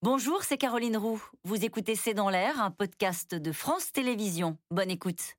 Bonjour, c'est Caroline Roux. Vous écoutez C'est dans l'air, un podcast de France Télévisions. Bonne écoute.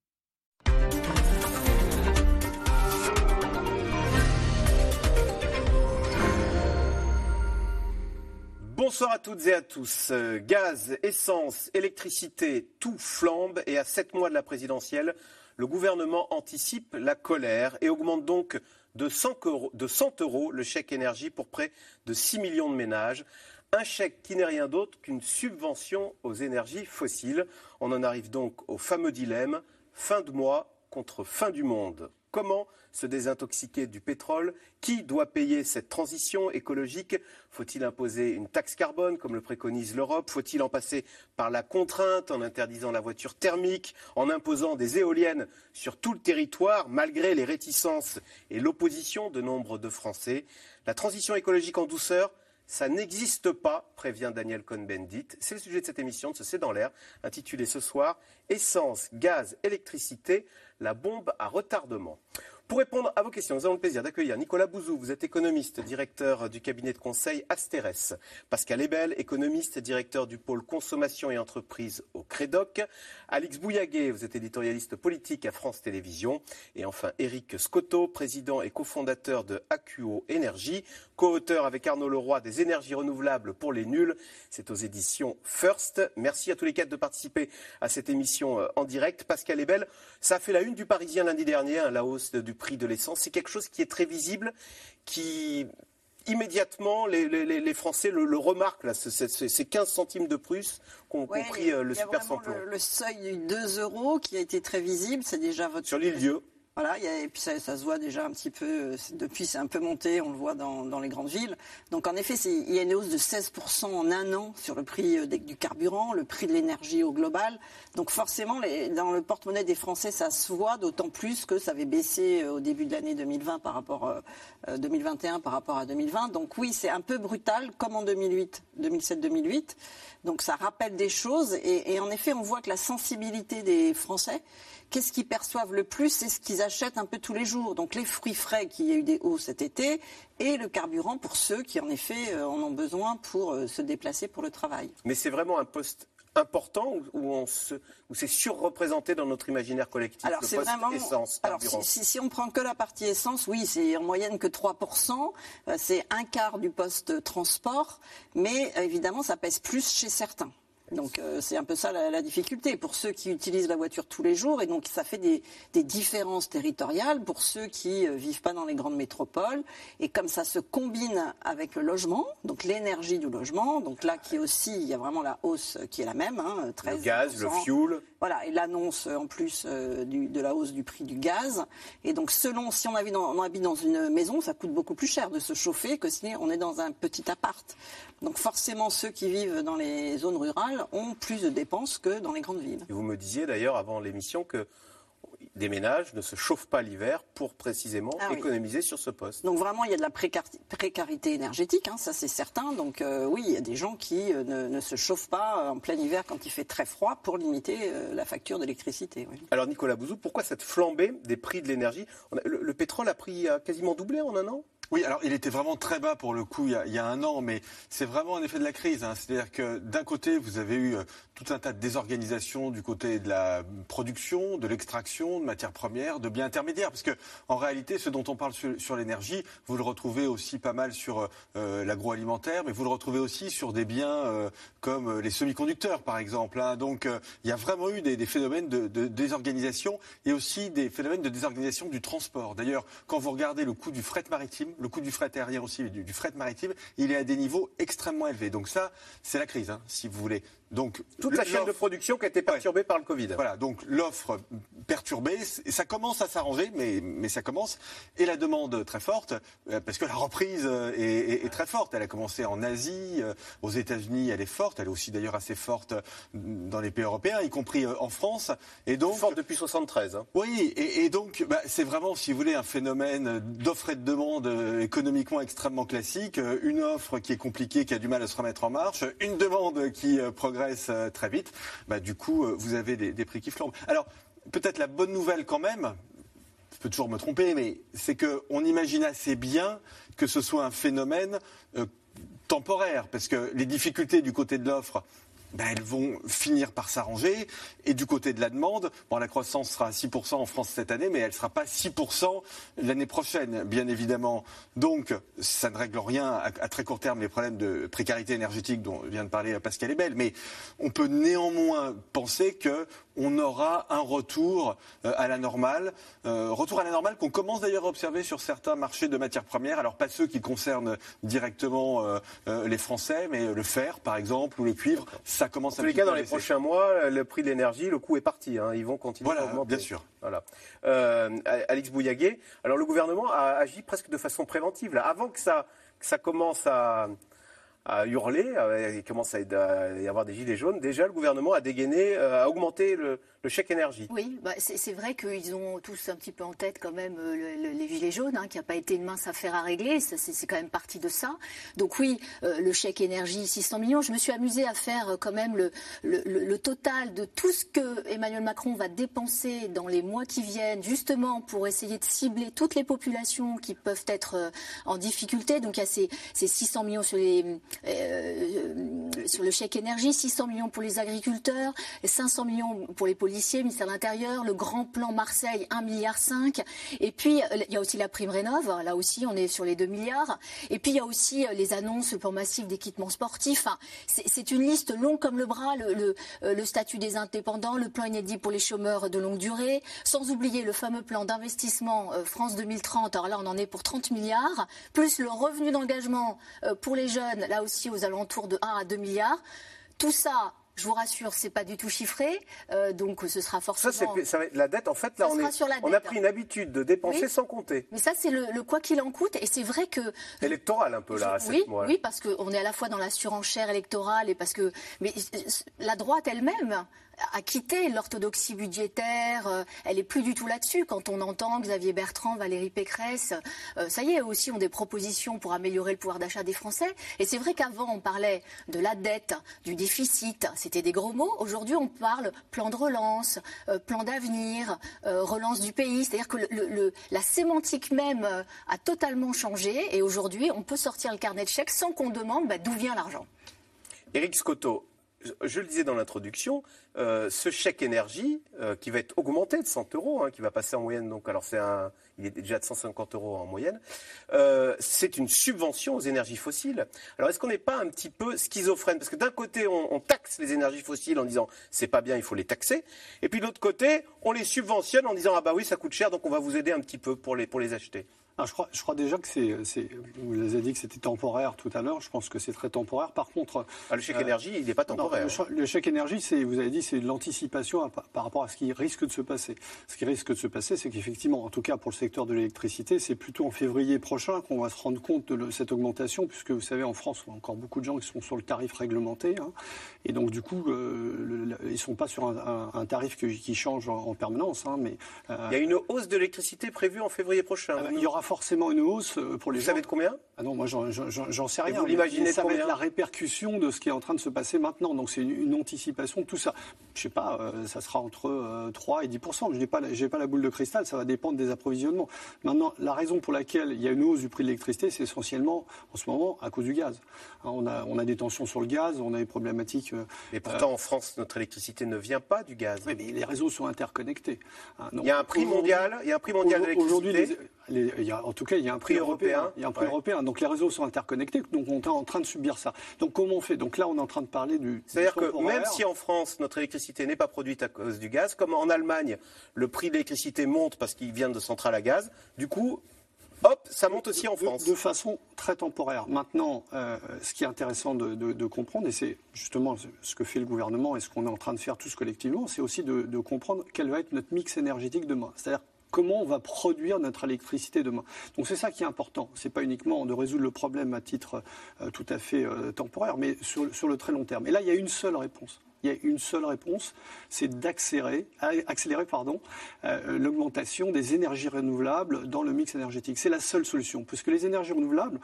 Bonsoir à toutes et à tous. Gaz, essence, électricité, tout flambe et à sept mois de la présidentielle, le gouvernement anticipe la colère et augmente donc de 100 euros, de 100 euros le chèque énergie pour près de 6 millions de ménages. Un chèque qui n'est rien d'autre qu'une subvention aux énergies fossiles. On en arrive donc au fameux dilemme fin de mois contre fin du monde. Comment se désintoxiquer du pétrole? Qui doit payer cette transition écologique? Faut-il imposer une taxe carbone comme le préconise l'Europe? Faut-il en passer par la contrainte en interdisant la voiture thermique, en imposant des éoliennes sur tout le territoire malgré les réticences et l'opposition de nombre de Français? La transition écologique en douceur ça n'existe pas, prévient Daniel Cohn-Bendit. C'est le sujet de cette émission de ce C'est dans l'air, intitulée ce soir Essence, gaz, électricité, la bombe à retardement. Pour répondre à vos questions, nous avons le plaisir d'accueillir Nicolas Bouzou. Vous êtes économiste, directeur du cabinet de conseil Asteres. Pascal Ebel, économiste, directeur du pôle consommation et entreprise au Crédoc. Alix Bouillaguet, vous êtes éditorialiste politique à France Télévisions. Et enfin, Eric Scotto, président et cofondateur de AQO Énergie, co-auteur avec Arnaud Leroy des énergies renouvelables pour les nuls. C'est aux éditions First. Merci à tous les quatre de participer à cette émission euh, en direct. Pascal Ebel, ça a fait la une du Parisien lundi dernier, hein, la hausse du prix de l'essence. C'est quelque chose qui est très visible, qui immédiatement, les, Français le, remarquent, là, ces 15 centimes de plus qu'ont pris euh, le super samplon. Le, le seuil 2 euros qui a été très visible, c'est déjà votre... Sur voilà, et puis ça, se voit déjà un petit peu, euh, depuis c'est un peu monté, on le voit dans, les grandes villes. Donc en effet, il y a une hausse de 16% en un an sur le prix euh, du carburant, le prix de l'énergie au global. Donc forcément, dans le porte-monnaie des Français, ça se voit, d'autant plus que ça avait baissé euh, au début de l'année 2020 par rapport 2021 par rapport à 2020. Donc oui, c'est un peu brutal, comme en 2008, 2007-2008. Donc ça rappelle des choses, et en effet, on voit que la sensibilité des Français qu'est-ce qu'ils perçoivent le plus C'est ce qu'ils achètent un peu tous les jours. Donc les fruits frais qui a eu des hauts cet été et le carburant pour ceux qui en effet euh, en ont besoin pour euh, se déplacer pour le travail. Mais c'est vraiment un poste important où, c'est surreprésenté dans notre imaginaire collectif alors, c'est vraiment, essence alors si, si, on prend que la partie essence, oui, c'est en moyenne que 3%, euh, c'est un quart du poste transport, mais évidemment ça pèse plus chez certains. Donc euh, c'est un peu ça la, difficulté. Pour ceux qui utilisent la voiture tous les jours et donc ça fait des, différences territoriales. Pour ceux qui ne euh, vivent pas dans les grandes métropoles et comme ça se combine avec le logement, donc l'énergie du logement, donc là qui est aussi il y a vraiment la hausse qui est la même, hein, 13 le gaz, le fuel, voilà et l'annonce en plus euh, de la hausse du prix du gaz et donc selon si on habite, dans, on habite dans une maison ça coûte beaucoup plus cher de se chauffer que si on est dans un petit appart. Donc forcément ceux qui vivent dans les zones rurales ont plus de dépenses que dans les grandes villes. Et vous me disiez d'ailleurs avant l'émission que des ménages ne se chauffent pas l'hiver pour précisément ah économiser sur ce poste. Donc vraiment, il y a de la précarité énergétique, hein, ça c'est certain. Donc euh, oui, il y a des gens qui euh, ne, se chauffent pas euh, en plein hiver quand il fait très froid pour limiter la facture d'électricité. Alors Nicolas Bouzou, pourquoi cette flambée des prix de l'énergie? Le, le, pétrole a pris a quasiment doublé en un an? Oui, alors il était vraiment très bas pour le coup il y a, un an, mais c'est vraiment un effet de la crise. Hein. C'est-à-dire que d'un côté, vous avez eu euh, tout un tas de désorganisations du côté de la production, de l'extraction de matières premières, de biens intermédiaires, parce que en réalité, ce dont on parle sur, l'énergie, vous le retrouvez aussi pas mal sur euh, l'agroalimentaire, mais vous le retrouvez aussi sur des biens euh, comme les semi-conducteurs, par exemple. Hein. Donc il y a vraiment eu des, phénomènes de, désorganisation et aussi des phénomènes de désorganisation du transport. D'ailleurs, quand vous regardez le coût du fret maritime, le coût du fret aérien aussi, du, du fret maritime, il est à des niveaux extrêmement élevés. Donc ça, c'est la crise, hein, si vous voulez. Donc toute la chaîne de production qui a été perturbée par le Covid. Voilà, donc l'offre perturbée, ça commence à s'arranger, mais, mais ça commence, et la demande très forte, euh, parce que la reprise euh, est, très forte. Elle a commencé en Asie, euh, aux États-Unis, elle est forte, elle est aussi d'ailleurs assez forte dans les pays européens, y compris en France. Et donc forte depuis 73. Hein. Oui, et, donc bah, c'est vraiment, si vous voulez, un phénomène d'offre et de demande économiquement extrêmement classique. Une offre qui est compliquée, qui a du mal à se remettre en marche, une demande qui progresse euh, très vite, bah, du coup, euh, vous avez des, prix qui flambent. Alors, peut-être la bonne nouvelle quand même, je peux toujours me tromper, mais c'est qu'on imagine assez bien que ce soit un phénomène euh, temporaire, parce que les difficultés du côté de l'offre, ben, elles vont finir par s'arranger. Et du côté de la demande, bon, la croissance sera à 6% en France cette année, mais elle ne sera pas 6% l'année prochaine, bien évidemment. Donc, ça ne règle rien à, à, très court terme les problèmes de précarité énergétique dont vient de parler Pascal Ebel. Mais on peut néanmoins penser que on aura un retour euh, à la normale. Euh, retour à la normale qu'on commence d'ailleurs à observer sur certains marchés de matières premières. Alors pas ceux qui concernent directement euh, les Français, mais le fer par exemple ou le cuivre, ça commence en tous les cas, dans les prochains mois, le prix de l'énergie, le coût est parti. Hein. Ils vont continuer voilà, à augmenter. Bien sûr. Voilà. Alex Bouillaguet, alors le gouvernement a agi presque de façon préventive. Là. Avant que ça, que ça commence à à hurler, il commence à y avoir des gilets jaunes. Déjà, le gouvernement a dégainé, a augmenté le, le chèque énergie. Oui, bah c'est vrai qu'ils ont tous un petit peu en tête quand même le, les gilets jaunes, hein, qui n'a pas été une mince affaire à régler. C'est quand même parti de ça. Donc oui, euh, le chèque énergie 600 millions. Je me suis amusée à faire quand même le, total de tout ce que Emmanuel Macron va dépenser dans les mois qui viennent, justement pour essayer de cibler toutes les populations qui peuvent être euh, en difficulté. Donc il y a ces, ces 600 millions sur, euh, le chèque énergie, 600 millions pour les agriculteurs, 500 millions pour les policiers, ministère de l'Intérieur, le grand plan Marseille, 1,5 milliard. Et puis, il y a aussi la prime rénov. Là aussi, on est sur les 2 milliards. Et puis, il y a aussi les annonces, le plan massif d'équipements sportifs. C'est une liste longue comme le bras, le, le, le, statut des indépendants, le plan inédit pour les chômeurs de longue durée, sans oublier le fameux plan d'investissement France 2030. Alors là, on en est pour 30 milliards, plus le revenu d'engagement pour les jeunes, là aussi aux alentours de 1 à 2 milliards. Tout ça je vous rassure, c'est pas du tout chiffré, euh, donc ce sera forcément. Ça, la dette. En fait, là, on, est, on, a pris une habitude de dépenser oui. sans compter. Mais ça, c'est le, le, quoi qu'il en coûte, et c'est vrai que. Électoral un peu là. À oui, mois. oui, parce qu'on est à la fois dans la surenchère électorale et parce que, mais la droite elle-même a quitté l'orthodoxie budgétaire. Elle est plus du tout là-dessus. Quand on entend Xavier Bertrand, Valérie Pécresse, euh, ça y est, eux aussi ont des propositions pour améliorer le pouvoir d'achat des Français. Et c'est vrai qu'avant, on parlait de la dette, du déficit. C'était des gros mots. Aujourd'hui, on parle plan de relance, euh, plan d'avenir, euh, relance du pays. C'est-à-dire que la sémantique même a totalement changé. Et aujourd'hui, on peut sortir le carnet de chèques sans qu'on demande bah, d'où vient l'argent. Éric Scotto, je le disais dans l'introduction, euh, ce chèque énergie euh, qui va être augmenté de 100 euros, hein, qui va passer en moyenne, donc alors c'est un, il est déjà de 150 euros en moyenne, euh, c'est une subvention aux énergies fossiles. Alors est-ce qu'on n'est pas un petit peu schizophrène? Parce que d'un côté, on, taxe les énergies fossiles en disant c'est pas bien, il faut les taxer, et puis de l'autre côté, on les subventionne en disant ah bah oui, ça coûte cher, donc on va vous aider un petit peu pour les acheter. Ah, je, crois, je, crois, déjà que c'est. Vous les avez dit que c'était temporaire tout à l'heure. Je pense que c'est très temporaire. Par contre. Ah, le chèque euh, énergie, il n'est pas temporaire. Non, le, le, chèque énergie, vous avez dit, c'est de l'anticipation par rapport à ce qui risque de se passer. Ce qui risque de se passer, c'est qu'effectivement, en tout cas pour le secteur de l'électricité, c'est plutôt en février prochain qu'on va se rendre compte de le, cette augmentation, puisque vous savez, en France, on a encore beaucoup de gens qui sont sur le tarif réglementé. Hein, et donc, du coup, euh, le, ils ne sont pas sur un, un, un tarif que, qui change en, en permanence. Hein, mais, euh, il y a une hausse de l'électricité prévue en février prochain. Euh, il y aura forcément une hausse pour les Vous gens. savez de combien? Ah Non, moi, j'en sais rien. Et vous l'imaginez Ça va être la répercussion de ce qui est en train de se passer maintenant. Donc, c'est une, une, anticipation de tout ça. Je sais pas, euh, ça sera entre euh, 3 et 10% Je n'ai pas, pas la boule de cristal, ça va dépendre des approvisionnements. Maintenant, la raison pour laquelle il y a une hausse du prix de l'électricité, c'est essentiellement, en ce moment, à cause du gaz. Hein, on, a, on a des tensions sur le gaz, on a des problématiques. Euh, mais pourtant, en France, notre électricité ne vient pas du gaz. Oui, mais les réseaux sont interconnectés. Hein, donc, il y a un prix mondial, il y a un prix mondial de l'électricité. Les, il y a, en tout cas, il y a un prix, prix européen. européen. Il y a un prix ouais. européen. Donc les réseaux sont interconnectés. Donc on est en train de subir ça. Donc comment on fait? Donc là, on est en train de parler du. C'est-à-dire que même si en France notre électricité n'est pas produite à cause du gaz, comme en Allemagne, le prix de l'électricité monte parce qu'il vient de centrales à gaz. Du coup, hop, ça monte aussi en France. De, de façon très temporaire. Maintenant, euh, ce qui est intéressant de, de, de comprendre, et c'est justement ce que fait le gouvernement et ce qu'on est en train de faire tous collectivement, c'est aussi de, de comprendre quel va être notre mix énergétique demain. C'est-à-dire comment on va produire notre électricité demain. Donc c'est ça qui est important. C'est pas uniquement de résoudre le problème à titre euh, tout à fait euh, temporaire, mais sur, le très long terme. Et là, il y a une seule réponse. Il y a une seule réponse, c'est d'accélérer, euh, l'augmentation des énergies renouvelables dans le mix énergétique. C'est la seule solution, puisque les énergies renouvelables,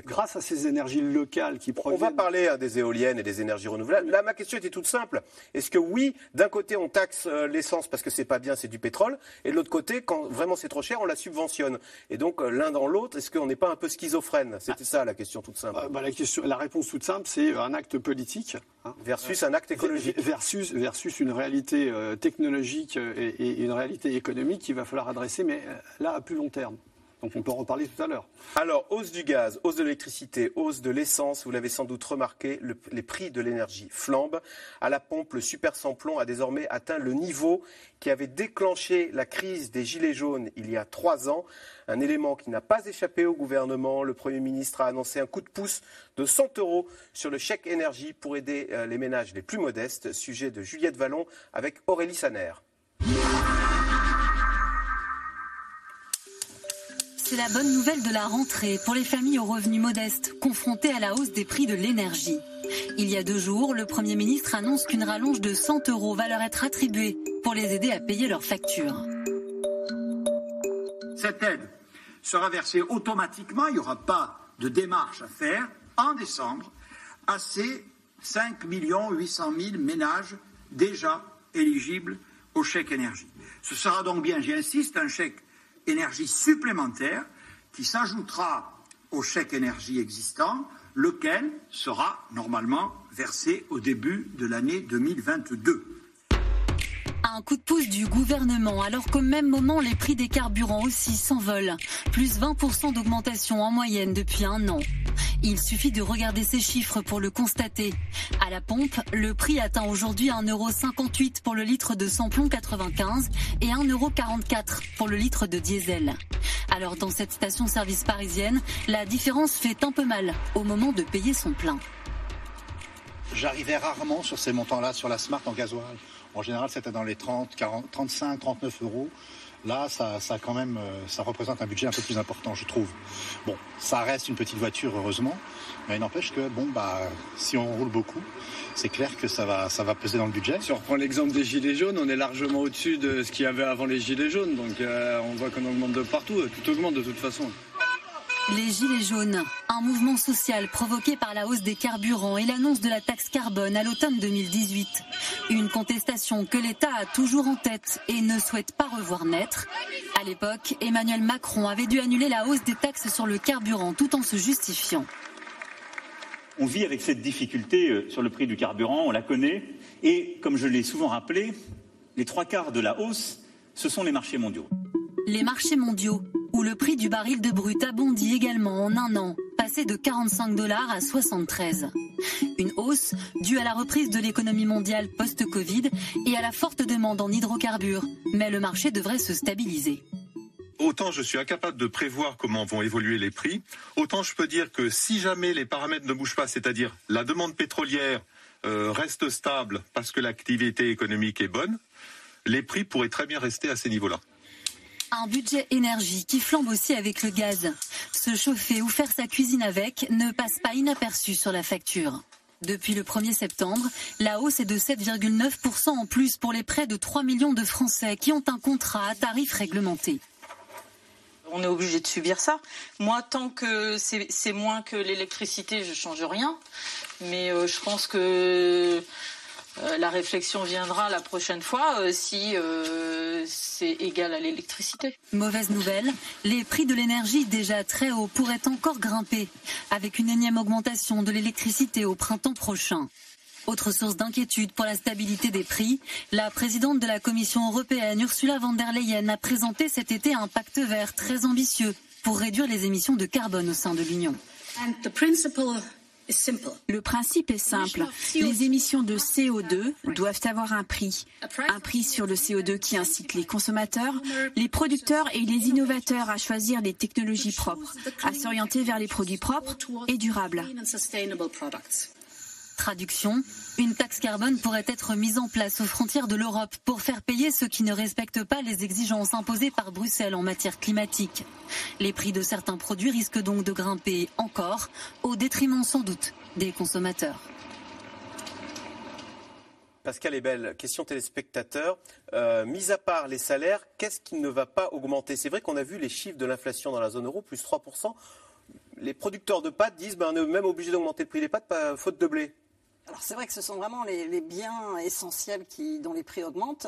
grâce à ces énergies locales qui proviennent. On va parler hein, des éoliennes et des énergies renouvelables. Là, ma question était toute simple. Est-ce que oui, d'un côté, on taxe euh, l'essence parce que c'est pas bien, c'est du pétrole, et de l'autre côté, quand vraiment c'est trop cher, on la subventionne. Et donc, euh, l'un dans l'autre, est-ce qu'on n'est pas un peu schizophrène? C'était ça la question toute simple. Euh, bah, la, question, la réponse toute simple, c'est un acte politique. Hein. versus un acte écologique. Versus, versus une réalité technologique et, et, une réalité économique qu'il va falloir adresser, mais là, à plus long terme. Donc on peut en reparler tout à l'heure. Alors, hausse du gaz, hausse de l'électricité, hausse de l'essence, vous l'avez sans doute remarqué, les prix de l'énergie flambent. À la pompe, le super samplon a désormais atteint le niveau qui avait déclenché la crise des Gilets jaunes il y a trois ans. Un élément qui n'a pas échappé au gouvernement. Le Premier ministre a annoncé un coup de pouce de 100 euros sur le chèque énergie pour aider euh, les ménages les plus modestes. Sujet de Juliette Vallon avec Aurélie Saner. C'est la bonne nouvelle de la rentrée pour les familles aux revenus modestes, confrontées à la hausse des prix de l'énergie. Il y a deux jours, le Premier ministre annonce qu'une rallonge de 100 euros va leur être attribuée pour les aider à payer leurs factures. Cette aide sera versée automatiquement, il n'y aura pas de démarche à faire, en décembre, à ces 5 800 000 ménages déjà éligibles au chèque énergie. Ce sera donc bien, j'insiste, un chèque énergie supplémentaire qui s'ajoutera au chèque énergie existant, lequel sera normalement versé au début de l'année 2022. Un coup de pouce du gouvernement, alors qu'au même moment, les prix des carburants aussi s'envolent. Plus 20% d'augmentation en moyenne depuis un an. Il suffit de regarder ces chiffres pour le constater. À la pompe, le prix atteint aujourd'hui 1,58€ pour le litre de samplon 95 et 1,44€ pour le litre de diesel. Alors dans cette station-service parisienne, la différence fait un peu mal au moment de payer son plein. J'arrivais rarement sur ces montants-là sur la Smart en gasoil. En général, c'était dans les 30, 40, 35, 39 euros. Là, euh, ça représente un budget un peu plus important, je trouve. Bon, ça reste une petite voiture, heureusement, mais il n'empêche que, bon, bah, si on roule beaucoup, c'est clair que ça va, peser dans le budget. Si on reprend l'exemple des gilets jaunes, on est largement au-dessus de ce qu'il y avait avant les gilets jaunes, donc euh, on voit qu'on augmente de partout, tout augmente de toute façon. Les Gilets jaunes, un mouvement social provoqué par la hausse des carburants et l'annonce de la taxe carbone à l'automne 2018. Une contestation que l'État a toujours en tête et ne souhaite pas revoir naître. À l'époque, Emmanuel Macron avait dû annuler la hausse des taxes sur le carburant tout en se justifiant. On vit avec cette difficulté euh, sur le prix du carburant, on la connaît, et comme je l'ai souvent rappelé, les trois quarts de la hausse, ce sont les marchés mondiaux. Les marchés mondiaux, où le prix du baril de brut a bondi également en un an, passé de 45 dollars à 73. Une hausse due à la reprise de l'économie mondiale post-Covid et à la forte demande en hydrocarbures. Mais le marché devrait se stabiliser. Autant je suis incapable de prévoir comment vont évoluer les prix, autant je peux dire que si jamais les paramètres ne bougent pas, c'est-à-dire la demande pétrolière euh, reste stable parce que l'activité économique est bonne, les prix pourraient très bien rester à ces niveaux-là. Un budget énergie qui flambe aussi avec le gaz. Se chauffer ou faire sa cuisine avec ne passe pas inaperçu sur la facture. Depuis le 1er septembre, la hausse est de 7,9% en plus pour les près de 3 millions de Français qui ont un contrat à tarif réglementé. On est obligé de subir ça. Moi, tant que c'est moins que l'électricité, je ne change rien. Mais euh, je pense que euh, la réflexion viendra la prochaine fois euh, si euh, c'est égal à l'électricité. Mauvaise nouvelle, les prix de l'énergie déjà très hauts pourraient encore grimper avec une énième augmentation de l'électricité au printemps prochain. Autre source d'inquiétude pour la stabilité des prix, la présidente de la Commission européenne Ursula von der Leyen a présenté cet été un pacte vert très ambitieux pour réduire les émissions de carbone au sein de l'Union. Le principe est simple. Les émissions de CO2 doivent avoir un prix. Un prix sur le CO2 qui incite les consommateurs, les producteurs et les innovateurs à choisir des technologies propres, à s'orienter vers les produits propres et durables. Traduction, une taxe carbone pourrait être mise en place aux frontières de l'Europe pour faire payer ceux qui ne respectent pas les exigences imposées par Bruxelles en matière climatique. Les prix de certains produits risquent donc de grimper encore, au détriment sans doute des consommateurs. Pascal Ebel, question téléspectateur. Euh, mis à part les salaires, qu'est-ce qui ne va pas augmenter? C'est vrai qu'on a vu les chiffres de l'inflation dans la zone euro, plus 3% les producteurs de pâtes disent ben, est même obligé d'augmenter le prix des pâtes, pas, faute de blé. Alors c'est vrai que ce sont vraiment les, biens essentiels qui, dont les prix augmentent.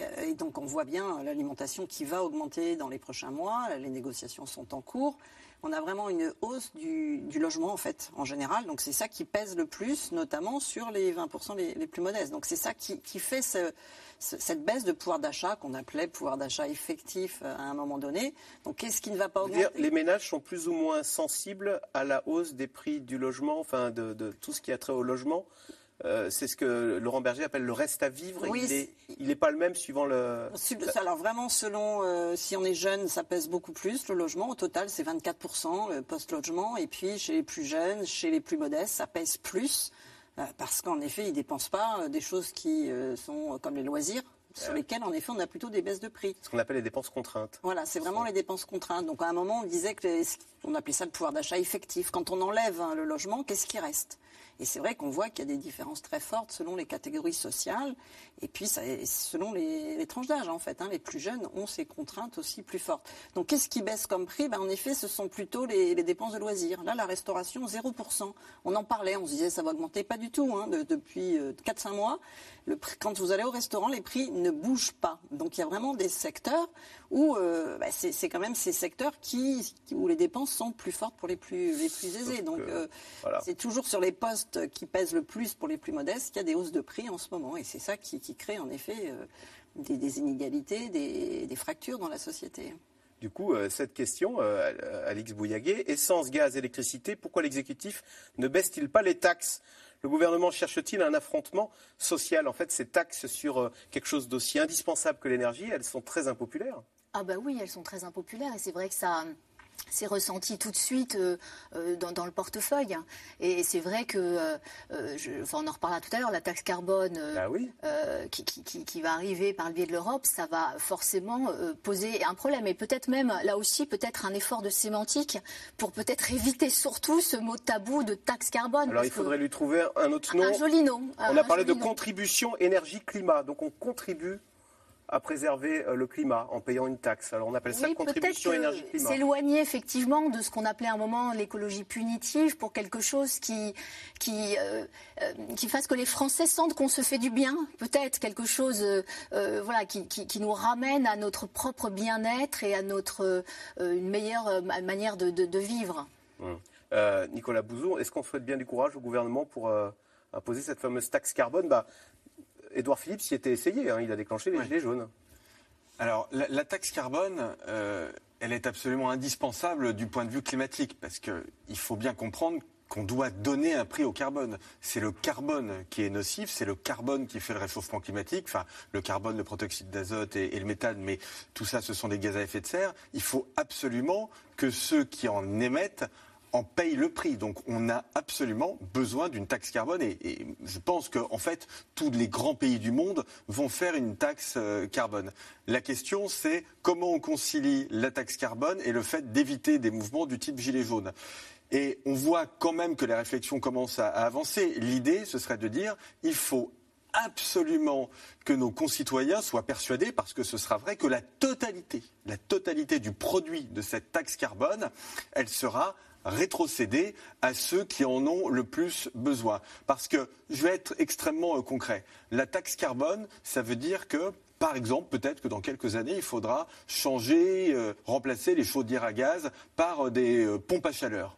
Euh, et donc on voit bien l'alimentation qui va augmenter dans les prochains mois. Les négociations sont en cours. On a vraiment une hausse du, logement en fait en général. Donc c'est ça qui pèse le plus, notamment sur les 20% les, plus modestes. Donc c'est ça qui, fait cette baisse de pouvoir d'achat qu'on appelait pouvoir d'achat effectif euh, à un moment donné. Donc qu'est-ce qui ne va pas augmenter? Les ménages sont plus ou moins sensibles à la hausse des prix du logement, enfin de, de tout ce qui a trait au logement euh, c'est ce que Laurent Berger appelle le reste à vivre. il n'est pas le même suivant le. Alors vraiment, selon euh, si on est jeune, ça pèse beaucoup plus. Le logement, au total, c'est 24% le post-logement. Et puis chez les plus jeunes, chez les plus modestes, ça pèse plus. Euh, parce qu'en effet, ils ne dépensent pas des choses qui sont comme les loisirs, sur lesquels, en effet, on a plutôt des baisses de prix. Ce qu'on appelle les dépenses contraintes. Voilà, c'est vraiment les dépenses contraintes. Donc, à un moment, on disait que on appelait ça le pouvoir d'achat effectif. Quand on enlève hein, le logement, qu'est-ce qui reste? Et c'est vrai qu'on voit qu'il y a des différences très fortes selon les catégories sociales et puis ça, selon les, tranches d'âge en fait. Hein. les plus jeunes ont ces contraintes aussi plus fortes. Donc qu'est-ce qui baisse comme prix? Ben, En effet, ce sont plutôt les, dépenses de loisirs. Là, la restauration, 0%. On en parlait, on se disait ça va augmenter. Pas du tout. Hein, depuis 4-5 euh, mois, le quand vous allez au restaurant, les prix ne bougent pas. Donc il y a vraiment des secteurs où euh, bah, c'est quand même ces secteurs qui, où les dépenses sont plus fortes pour les plus, les plus aisés. Donc euh, c'est toujours sur les postes qui pèsent le plus pour les plus modestes qu'il y a des hausses de prix en ce moment. Et c'est ça qui, crée en effet euh, des, inégalités, des, fractures dans la société. Du coup, cette question, Alix Bouillaguet, essence, gaz, électricité, pourquoi l'exécutif ne baisse-t-il pas les taxes? Le gouvernement cherche-t-il un affrontement social? En fait, ces taxes sur quelque chose d'aussi indispensable que l'énergie, elles sont très impopulaires. Ah bah oui, elles sont très impopulaires et c'est vrai que ça c'est ressenti tout de suite euh, euh, dans, le portefeuille. Et c'est vrai que, euh, on en reparlera tout à l'heure, la taxe carbone bah oui. qui, va arriver par le biais de l'Europe, ça va forcément poser un problème. Et peut-être même, là aussi, peut-être un effort de sémantique pour peut-être éviter surtout ce mot tabou de taxe carbone. Alors il faudrait lui trouver un autre nom. Un joli nom. On a parlé de contribution énergie-climat. Donc on contribue à préserver euh, le climat en payant une taxe. Alors on appelle ça contribution énergie-climat. S'éloigner effectivement de ce qu'on appelait à un moment l'écologie punitive pour quelque chose qui, qui, euh, euh, qui fasse que les Français sentent qu'on se fait du bien, peut-être quelque chose voilà, qui, qui, nous ramène à notre propre bien-être et à notre une meilleure manière de, de, vivre. Hum. Nicolas Bouzou, est-ce qu'on souhaite bien du courage au gouvernement pour imposer cette fameuse taxe carbone? Bah, Édouard Philippe s'y était essayé, hein, il a déclenché les gilets jaunes. Alors, la, taxe carbone, euh, elle est absolument indispensable du point de vue climatique, parce qu'il faut bien comprendre qu'on doit donner un prix au carbone. C'est le carbone qui est nocif, c'est le carbone qui fait le réchauffement climatique, enfin le carbone, le protoxyde d'azote et, le méthane, mais tout ça ce sont des gaz à effet de serre. Il faut absolument que ceux qui en émettent en paye le prix. Donc on a absolument besoin d'une taxe carbone et, je pense qu'en en fait tous les grands pays du monde vont faire une taxe euh, carbone. La question c'est comment on concilie la taxe carbone et le fait d'éviter des mouvements du type gilet jaune. Et on voit quand même que les réflexions commencent à, à avancer. L'idée, ce serait de dire, il faut absolument que nos concitoyens soient persuadés, parce que ce sera vrai, que la totalité, la totalité du produit de cette taxe carbone, elle sera rétrocéder à ceux qui en ont le plus besoin. Parce que, je vais être extrêmement euh, concret, la taxe carbone, ça veut dire que par exemple, peut-être que dans quelques années, il faudra changer, euh, remplacer les chaudières à gaz par euh, des pompes à chaleur.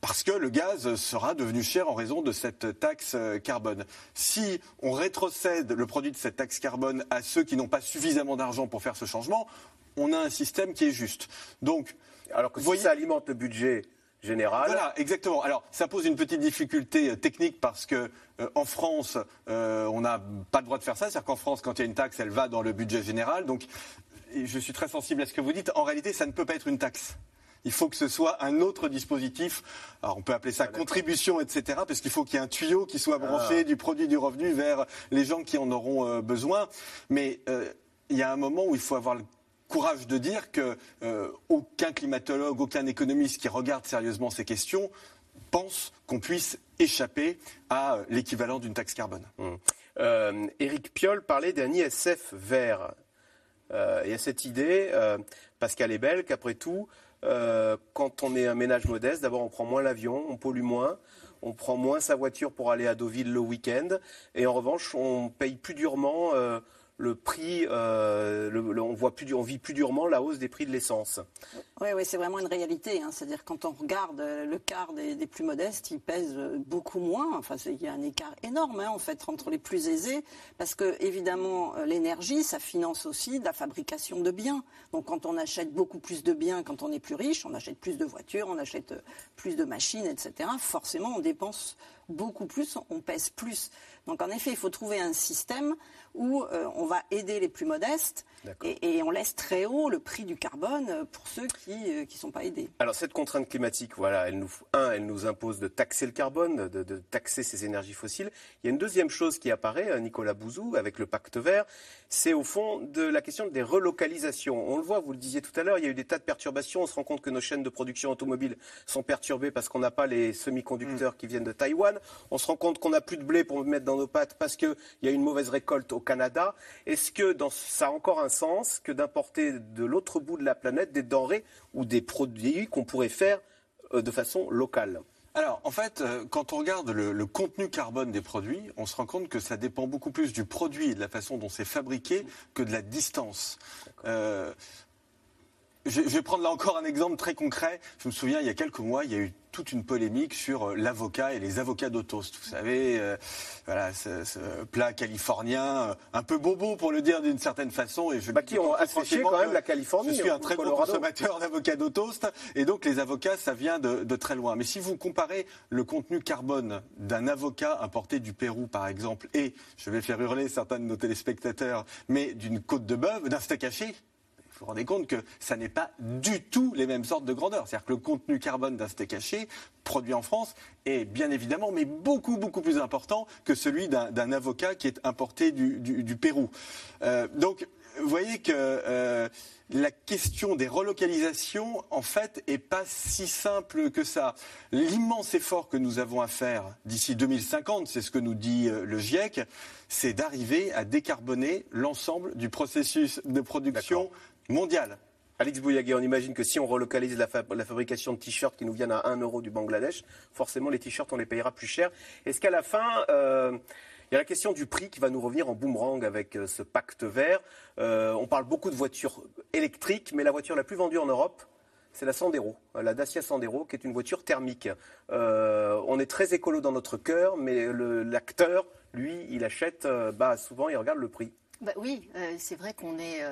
Parce que le gaz sera devenu cher en raison de cette taxe carbone. Si on rétrocède le produit de cette taxe carbone à ceux qui n'ont pas suffisamment d'argent pour faire ce changement, on a un système qui est juste. Donc, alors que si ça alimente le budget général. Voilà, exactement. Alors, ça pose une petite difficulté euh, technique parce que euh, en France, euh, on n'a pas le droit de faire ça. C'est-à-dire qu'en France, quand il y a une taxe, elle va dans le budget général. Donc, je suis très sensible à ce que vous dites. En réalité, ça ne peut pas être une taxe. Il faut que ce soit un autre dispositif. Alors on peut appeler ça ah, contribution, etc. Parce qu'il faut qu'il y ait un tuyau qui soit branché ah. du produit du revenu vers les gens qui en auront besoin. Mais il y a un moment où il faut avoir le courage de dire que euh, aucun climatologue, aucun économiste qui regarde sérieusement ces questions pense qu'on puisse échapper à l'équivalent d'une taxe carbone. Mmh. Euh, Éric Piolle parlait d'un ISF vert. Euh, et à cette idée, Pascal est belle qu'après tout, Euh, quand on est un ménage modeste, d'abord on prend moins l'avion, on pollue moins, on prend moins sa voiture pour aller à Deauville le week-end, et en revanche on paye plus durement euh, le prix, euh, on, voit plus, on vit plus durement la hausse des prix de l'essence. Oui, oui, c'est vraiment une réalité. hein. C'est-à-dire quand on regarde euh, le quart des, plus modestes, ils pèsent euh, beaucoup moins. Enfin, il y a un écart énorme hein, en fait entre les plus aisés, parce que évidemment l'énergie, ça finance aussi la fabrication de biens. Donc quand on achète beaucoup plus de biens, quand on est plus riche, on achète plus de voitures, on achète plus de machines, etc. Forcément, on dépense beaucoup plus, on pèse plus. Donc en effet, il faut trouver un système où euh, on va aider les plus modestes et, et on laisse très haut le prix du carbone euh, pour ceux qui ne sont pas aidés. Alors cette contrainte climatique, voilà, elle nous, un, elle nous impose de taxer le carbone, de, de taxer ces énergies fossiles. Il y a une deuxième chose qui apparaît, euh, Nicolas Bouzou, avec le pacte vert, c'est au fond de la question des relocalisations. On le voit, vous le disiez tout à l'heure, il y a eu des tas de perturbations. On se rend compte que nos chaînes de production automobile sont perturbées parce qu'on n'a pas les semi-conducteurs qui viennent de Taïwan. On se rend compte qu'on n'a plus de blé pour mettre dans nos parce qu'il y a une mauvaise récolte au Canada. Est-ce que dans, ça a encore un sens que d'importer de l'autre bout de la planète des denrées ou des produits qu'on pourrait faire euh, de façon locale? Alors, en fait, euh, quand on regarde le, le contenu carbone des produits, on se rend compte que ça dépend beaucoup plus du produit et de la façon dont c'est fabriqué que de la distance. Euh, je, vais prendre là encore un exemple très concret. Je me souviens, il y a quelques mois, il y a eu toute une polémique sur euh, l'avocat et les avocats toast. Vous savez, euh, voilà, ce, ce plat californien, euh, un peu bobo pour le dire d'une certaine façon. Et je Bah, qui ont asséché quand même la Californie, Je suis un très gros consommateur d'avocado toast. Et donc, les avocats, ça vient de, de très loin. Mais si vous comparez le contenu carbone d'un avocat importé du Pérou, par exemple, et, je vais faire hurler certains de nos téléspectateurs, mais d'une côte de bœuf, d'un steak haché, vous rendez compte que ça n'est pas du tout les mêmes sortes de grandeur. C'est-à-dire que le contenu carbone d'un steak haché produit en France est bien évidemment, mais beaucoup, beaucoup plus important que celui d'un avocat qui est importé du, Pérou. Euh, donc, vous voyez que euh, la question des relocalisations, en fait, est pas si simple que ça. L'immense effort que nous avons à faire d'ici 2050, c'est ce que nous dit euh, le GIEC, c'est d'arriver à décarboner l'ensemble du processus de production mondial. Alex Bouillaguet, on imagine que si on relocalise la, fa- la fabrication de t-shirts qui nous viennent à 1 euro du Bangladesh, forcément les t-shirts on les payera plus cher. Est-ce qu'à la fin, euh, il y a la question du prix qui va nous revenir en boomerang avec euh, ce pacte vert Euh, On parle beaucoup de voitures électriques, mais la voiture la plus vendue en Europe, c'est la Sandero, la Dacia Sandero, qui est une voiture thermique. On est très écolo dans notre cœur, mais l'acteur, lui, il achète, bah, souvent il regarde le prix. Bah oui, c'est vrai qu'on est.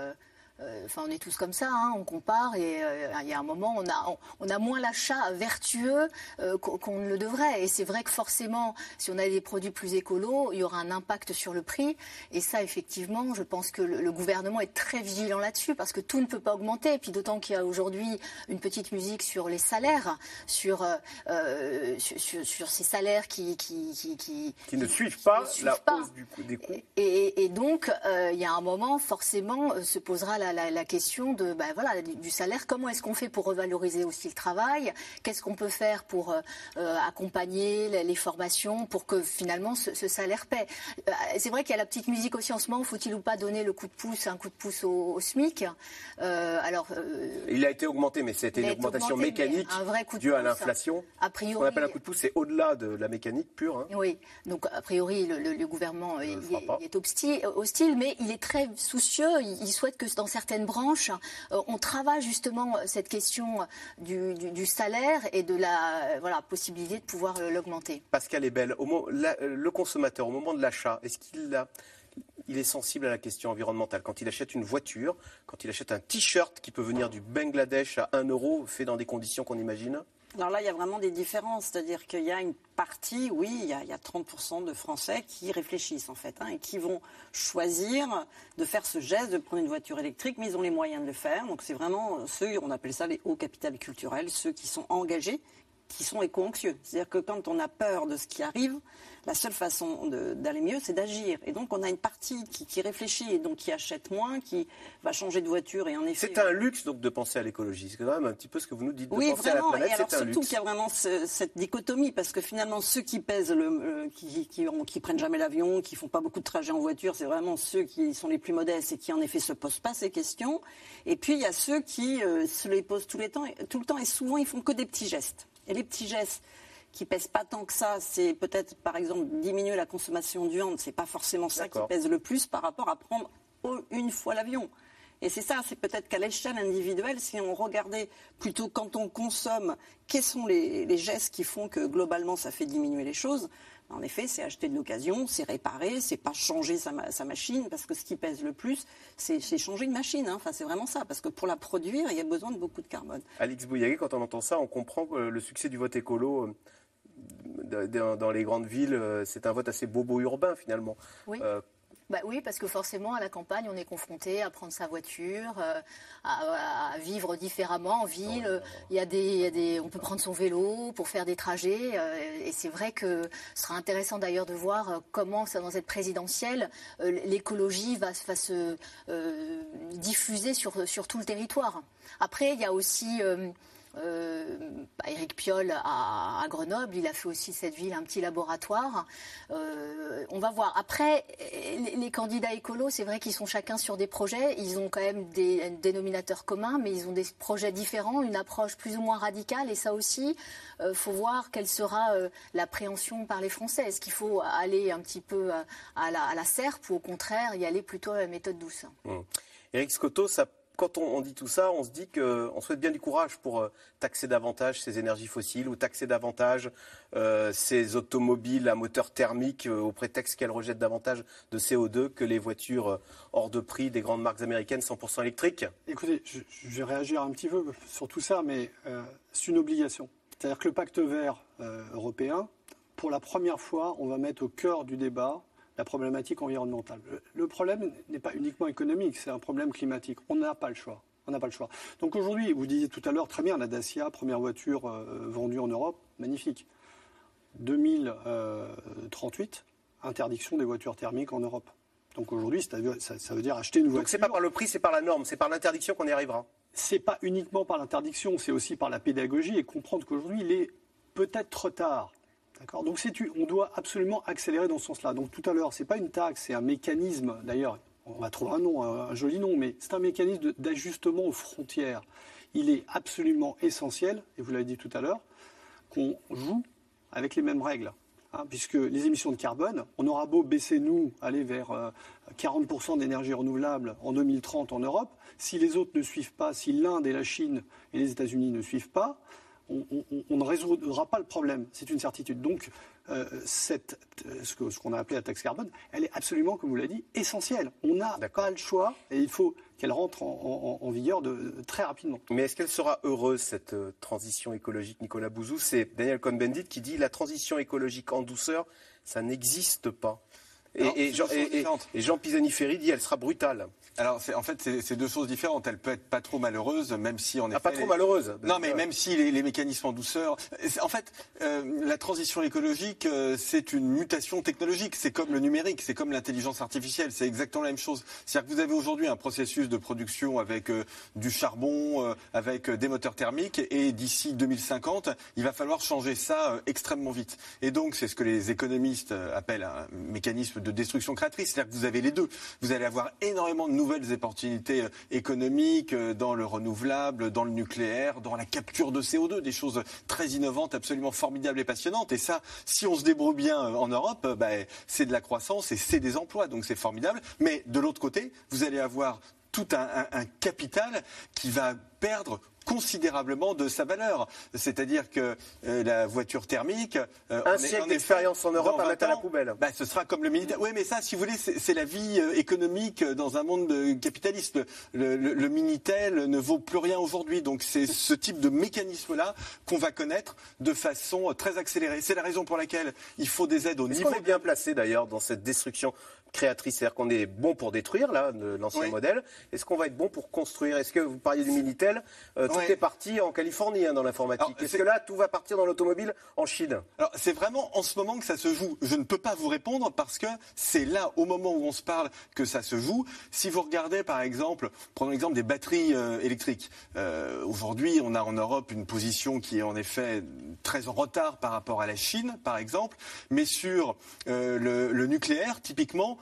euh, Enfin, on est tous comme ça, hein, on compare et euh, il y a un moment, on a, on, on a moins l'achat vertueux euh, qu'on ne le devrait. Et c'est vrai que forcément, si on a des produits plus écolos, il y aura un impact sur le prix. Et ça, effectivement, je pense que le, le gouvernement est très vigilant là-dessus parce que tout ne peut pas augmenter. Et puis d'autant qu'il y a aujourd'hui une petite musique sur les salaires, sur, euh, sur, sur- sur ces salaires qui, qui, qui, qui, Qui ne suivent pas ne suivent la pas. hausse du des coûts. Et, et donc, euh, il y a un moment, forcément, se posera la, la- la question de, ben voilà, du, salaire. Comment est-ce qu'on fait pour revaloriser aussi le travail? Qu'est-ce qu'on peut faire pour euh, euh, accompagner les, les formations pour que finalement ce, ce salaire paie? Euh, C'est vrai qu'il y a la petite musique aussi en ce moment. Faut-il ou pas donner le coup de pouce, un coup de pouce au, au SMIC? Euh, Alors, euh, Il a été augmenté, mais c'était Il une augmentation augmenté, mécanique un vrai coup de due à l'inflation. a Ce priori, qu'on appelle un coup de pouce, c'est au-delà de la mécanique pure. hein. Oui, donc a priori le, le- le gouvernement est, fera est- hostile, hostile, mais il est très soucieux. Il, il souhaite que dans certaines branches, euh, on travaille justement cette question du, salaire et de la euh, voilà, possibilité de pouvoir euh, l'augmenter. Pascal est belle. Euh, le consommateur, au moment de l'achat, est-ce qu'il est sensible à la question environnementale? Quand il achète une voiture, quand il achète un t-shirt qui peut venir du Bangladesh à 1 euro, fait dans des conditions qu'on imagine? Alors là, il y a vraiment des différences. C'est-à-dire qu'il y a une partie, oui, il y a, il y a 30% de Français qui réfléchissent en fait hein, et qui vont choisir de faire ce geste de prendre une voiture électrique, mais ils ont les moyens de le faire. Donc c'est vraiment ceux, on appelle ça les hauts capital culturels, ceux qui sont engagés qui sont éco-anxieux. C'est-à-dire que quand on a peur de ce qui arrive, la seule façon d'aller mieux, c'est d'agir. Et donc, on a une partie qui, réfléchit et donc qui achète moins, qui va changer de voiture. Et en effet, c'est un luxe donc de penser à l'écologie. C'est quand même un petit peu ce que vous nous dites. De oui, penser vraiment. À la planète, et alors surtout qu'il y a vraiment cette dichotomie parce que finalement, ceux qui pèsent, le, qui, qui, qui, prennent jamais l'avion, qui font pas beaucoup de trajets en voiture, c'est vraiment ceux qui sont les plus modestes et qui en effet se posent pas ces questions. Et puis il y a ceux qui euh, se les posent tout, les temps, tout le temps et souvent ils font que des petits gestes. Et les petits gestes qui pèsent pas tant que ça, c'est peut-être par exemple diminuer la consommation de viande, c'est pas forcément ça qui pèse le plus par rapport à prendre une fois l'avion. Et c'est ça, c'est peut-être qu'à l'échelle individuelle, si on regardait plutôt quand on consomme, quels sont les, gestes qui font que globalement ça fait diminuer les choses, en effet, c'est acheter de l'occasion, c'est réparer, c'est pas changer sa, machine, parce que ce qui pèse le plus, c'est changer une machine. Hein. Enfin, c'est vraiment ça, parce que pour la produire, il y a besoin de beaucoup de carbone. Alix Bouillaguet, quand on entend ça, on comprend que le succès du vote écolo euh, dans les grandes villes, euh, c'est un vote assez bobo urbain finalement. Oui. Euh, bah oui, parce que forcément, à la campagne, on est confronté à prendre sa voiture, euh, à, vivre différemment en ville. Il y, a des, on peut prendre son vélo pour faire des trajets. Euh, et c'est vrai que ce sera intéressant d'ailleurs de voir comment, dans cette présidentielle, l'écologie va, se diffuser sur, sur tout le territoire. Après, il y a aussi euh, Éric Piolle à, Grenoble, il a fait aussi cette ville un petit laboratoire. Euh, on va voir. Après, les, candidats écolos, c'est vrai qu'ils sont chacun sur des projets. Ils ont quand même des dénominateurs communs, mais ils ont des projets différents, une approche plus ou moins radicale. Et ça aussi, il euh, faut voir quelle sera l'appréhension par les Français. Est-ce qu'il faut aller un petit peu à la, à serpe ou au contraire y aller plutôt à la méthode douce? Mmh. Éric Scotto, ça quand on, dit tout ça, on se dit qu'on souhaite bien du courage pour euh, taxer davantage ces énergies fossiles ou taxer davantage euh, ces automobiles à moteur thermique euh, au prétexte qu'elles rejettent davantage de CO2 que les voitures hors de prix des grandes marques américaines 100% électriques. Écoutez, je, vais réagir un petit peu sur tout ça, mais c'est une obligation. C'est-à-dire que le pacte vert européen, pour la première fois, on va mettre au cœur du débat la problématique environnementale. Le problème n'est pas uniquement économique, c'est un problème climatique. On n'a pas le choix. On n'a pas le choix. Donc aujourd'hui, vous disiez tout à l'heure, très bien, la Dacia, première voiture euh, vendue en Europe, magnifique. 2038, interdiction des voitures thermiques en Europe. Donc aujourd'hui, ça, ça, veut dire acheter une voiture. Donc c'est pas par le prix, c'est par la norme, c'est par l'interdiction qu'on y arrivera. C'est pas uniquement par l'interdiction, c'est aussi par la pédagogie et comprendre qu'aujourd'hui, il est peut-être trop tard donc on doit absolument accélérer dans ce sens-là. Donc tout à l'heure, ce n'est pas une taxe, c'est un mécanisme, d'ailleurs, on va trouver un nom, un, joli nom, mais c'est un mécanisme d'ajustement aux frontières. Il est absolument essentiel, et vous l'avez dit tout à l'heure, qu'on joue avec les mêmes règles. Hein, puisque les émissions de carbone, on aura beau baisser, nous, aller vers 40% euh, d'énergie renouvelable en 2030 en Europe, si les autres ne suivent pas, si l'Inde et la Chine et les États-Unis ne suivent pas, on, ne résoudra pas le problème, c'est une certitude. Donc, euh, cette, ce qu'on a appelé la taxe carbone, elle est absolument, comme vous l'avez dit, essentielle. On n'a pas le choix et il faut qu'elle rentre en, vigueur de, très rapidement. Mais est-ce qu'elle sera heureuse, cette euh, transition écologique, Nicolas Bouzou? C'est Daniel Cohn-Bendit qui dit la transition écologique en douceur, ça n'existe pas. Et, Jean, et, Pisani-Ferry dit elle sera brutale. Alors, en fait, c'est deux choses différentes. Elle peut être pas trop malheureuse, même si on est. Ah, pas trop malheureuse. Non, mais même si les, mécanismes en douceur. En fait, euh, la transition écologique, euh, c'est une mutation technologique. C'est comme le numérique, c'est comme l'intelligence artificielle. C'est exactement la même chose. C'est-à-dire que vous avez aujourd'hui un processus de production avec euh, du charbon, avec des moteurs thermiques, et d'ici 2050, il va falloir changer ça extrêmement vite. Et donc, c'est ce que les économistes appellent un mécanisme de destruction créatrice. C'est-à-dire que vous avez les deux. Vous allez avoir énormément de nouvelles opportunités euh, économiques euh, dans le renouvelable, dans le nucléaire, dans la capture de CO2, des choses très innovantes, absolument formidables et passionnantes. Et ça, si on se débrouille bien euh, en Europe, bah, c'est de la croissance et c'est des emplois, donc c'est formidable. Mais de l'autre côté, vous allez avoir tout un, capital qui va perdre considérablement de sa valeur. C'est-à-dire que euh, la voiture thermique. Euh, un siècle d'expérience en Europe à mettre à la poubelle. Bah, ce sera comme le militaire. Oui, mais ça, si vous voulez, c'est la vie euh, économique dans un monde capitaliste. Le, le, Minitel ne vaut plus rien aujourd'hui. Donc c'est ce type de mécanisme-là qu'on va connaître de façon très accélérée. C'est la raison pour laquelle il faut des aides au niveau. On est bien placé d'ailleurs dans cette destruction créatrice C'est-à-dire qu'on est bon pour détruire, là, l'ancien modèle. Est-ce qu'on va être bon pour construire? Est-ce que vous parliez du Minitel? Tout est parti en Californie hein, dans l'informatique. Est-ce que là, tout va partir dans l'automobile en Chine? Alors, c'est vraiment en ce moment que ça se joue. Je ne peux pas vous répondre parce que c'est là, au moment où on se parle, que ça se joue. Si vous regardez, par exemple, prenons l'exemple des batteries euh, électriques. Euh, aujourd'hui, on a en Europe une position qui est en effet très en retard par rapport à la Chine, par exemple. Mais sur euh, le, le nucléaire, typiquement,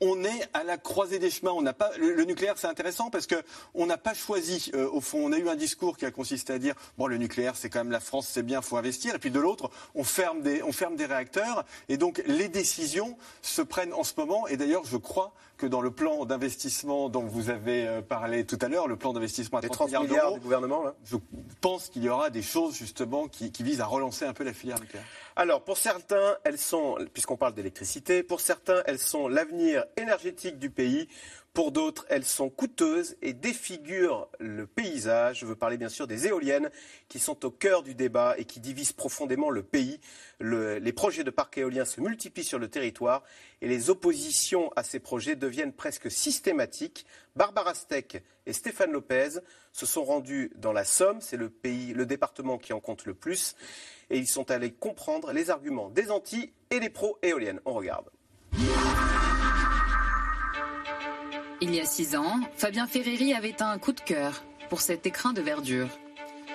on est à la croisée des chemins. On n'a pas le, nucléaire, c'est intéressant parce que on n'a pas choisi. Euh, au fond, on a eu un discours qui a consisté à dire bon, le nucléaire, c'est quand même la France, c'est bien, faut investir. Et puis de l'autre, on ferme des, on ferme des réacteurs. Et donc les décisions se prennent en ce moment. Et d'ailleurs, je crois que dans le plan d'investissement dont vous avez euh, parlé tout à l'heure, le plan d'investissement à 30, milliards, du gouvernement, je pense qu'il y aura des choses justement qui, qui visent à relancer un peu la filière nucléaire. Alors, pour certains, elles sont, puisqu'on parle d'électricité, pour certains, elles sont l'avenir énergétique du pays. Pour d'autres, elles sont coûteuses et défigurent le paysage. Je veux parler bien sûr des éoliennes qui sont au cœur du débat et qui divisent profondément le pays. les projets de parcs éoliens se multiplient sur le territoire et les oppositions à ces projets deviennent presque systématiques. Barbara Steck et Stéphane Lopez se sont rendus dans la Somme, c'est le le département qui en compte le plus, et ils sont allés comprendre les arguments des anti et des pro-éoliennes. On regarde. Il y a six ans, Fabien Ferreri avait un coup de cœur pour cet écrin de verdure.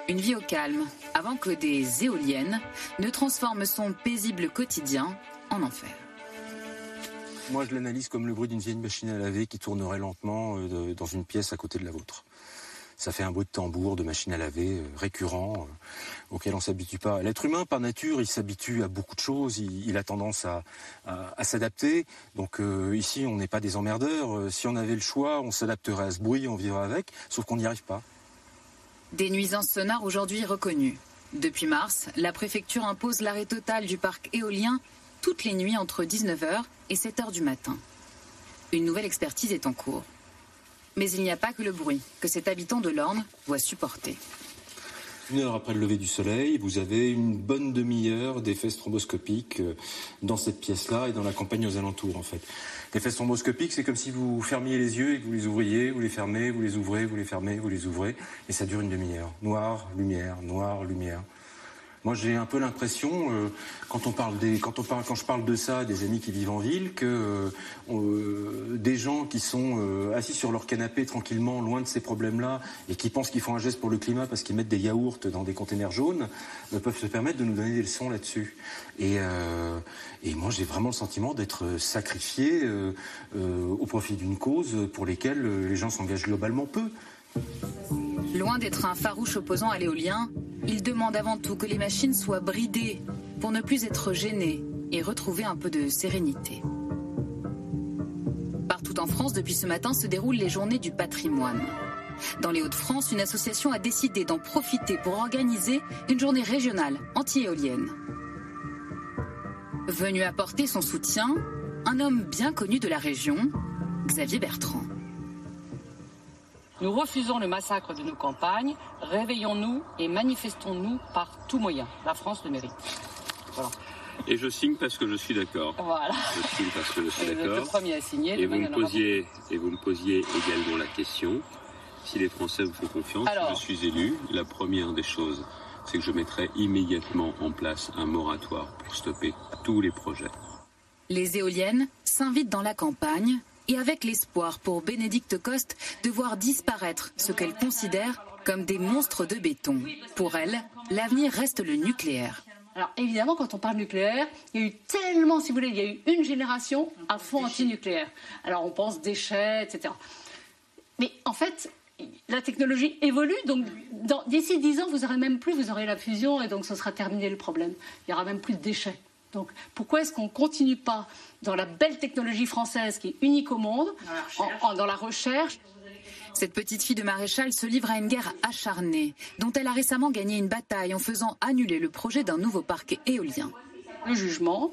Une vie au calme, avant que des éoliennes ne transforment son paisible quotidien en enfer. Moi, je l'analyse comme le bruit d'une vieille machine à laver qui tournerait lentement euh, dans une pièce à côté de la vôtre. Ça fait un bruit de tambour, de machine à laver euh, récurrent, euh, auquel on s'habitue pas. L'être humain, par nature, il s'habitue à beaucoup de choses. Il, a tendance à, s'adapter. Donc ici, on n'est pas des emmerdeurs. si on avait le choix, on s'adapterait à ce bruit, on vivrait avec. Sauf qu'on n'y arrive pas. Des nuisances sonores aujourd'hui reconnues. Depuis mars, la préfecture impose l'arrêt total du parc éolien toutes les nuits entre 19h et 7h du matin. Une nouvelle expertise est en cours. Mais il n'y a pas que le bruit que cet habitant de l'Orne doit supporter. Une heure après le lever du soleil, vous avez une bonne demi-heure d'effets stromboscopiques euh, dans cette pièce-là et dans la campagne aux alentours, en fait. L'effet stromboscopique, c'est comme si vous fermiez les yeux et que vous les ouvriez, vous les fermez, vous les ouvrez, vous les fermez, vous les ouvrez, et ça dure une demi-heure. Noir, lumière, noir, lumière. Moi, j'ai un peu l'impression, euh, quand on parle je parle de ça, des amis qui vivent en ville, que euh, euh, des gens qui sont assis sur leur canapé tranquillement, loin de ces problèmes-là, et qui pensent qu'ils font un geste pour le climat parce qu'ils mettent des yaourts dans des containers jaunes, peuvent se permettre de nous donner des leçons là-dessus. Et, et moi, j'ai vraiment le sentiment d'être sacrifié au profit d'une cause pour lesquelles les gens s'engagent globalement peu. Loin d'être un farouche opposant à l'éolien, il demande avant tout que les machines soient bridées pour ne plus être gênées et retrouver un peu de sérénité. Partout en France, depuis ce matin, se déroulent les journées du patrimoine. Dans les Hauts-de-France, une association a décidé d'en profiter pour organiser une journée régionale anti-éolienne. Venu apporter son soutien, un homme bien connu de la région, Xavier Bertrand. Nous refusons le massacre de nos campagnes. Réveillons-nous et manifestons-nous par tous moyens. La France le mérite. Et je signe parce que je suis d'accord. Voilà. Je signe parce que je suis d'accord. le premier à signer. Et vous, me posiez, et vous me posiez également la question si les Français vous font confiance, je suis élu. La première des choses, c'est que je mettrai immédiatement en place un moratoire pour stopper tous les projets. Les éoliennes s'invitent dans la campagne et avec l'espoir pour Bénédicte Coste de voir disparaître ce qu'elle considère comme des monstres de béton. Pour elle, l'avenir reste le nucléaire. Alors évidemment, quand on parle nucléaire, il y a eu tellement, si vous voulez, il y a eu une génération à fond anti-nucléaire. Alors on pense déchets, etc. Mais en fait, la technologie évolue, donc d'ici 10 ans, vous n'aurez même plus, vous aurez la fusion et donc ce sera terminé le problème. Il n'y aura même plus de déchets. Donc pourquoi est-ce qu'on ne continue pas dans la belle technologie française qui est unique au monde, dans la recherche, cette petite fille de maréchal se livre à une guerre acharnée, dont elle a récemment gagné une bataille en faisant annuler le projet d'un nouveau parc éolien. Le jugement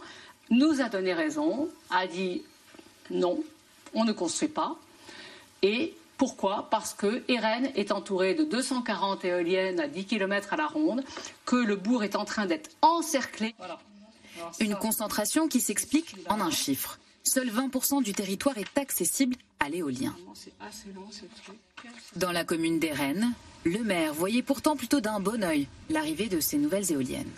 nous a donné raison, a dit non, on ne construit pas. Et pourquoi? Parce que Eren est entouré de 240 éoliennes à 10 km à la ronde, que le bourg est en train d'être encerclé. Une concentration qui s'explique en un chiffre. Seul 20% du territoire est accessible à l'éolien. Dans la commune d'Erennes, le maire voyait pourtant plutôt d'un bon oeil l'arrivée de ces nouvelles éoliennes.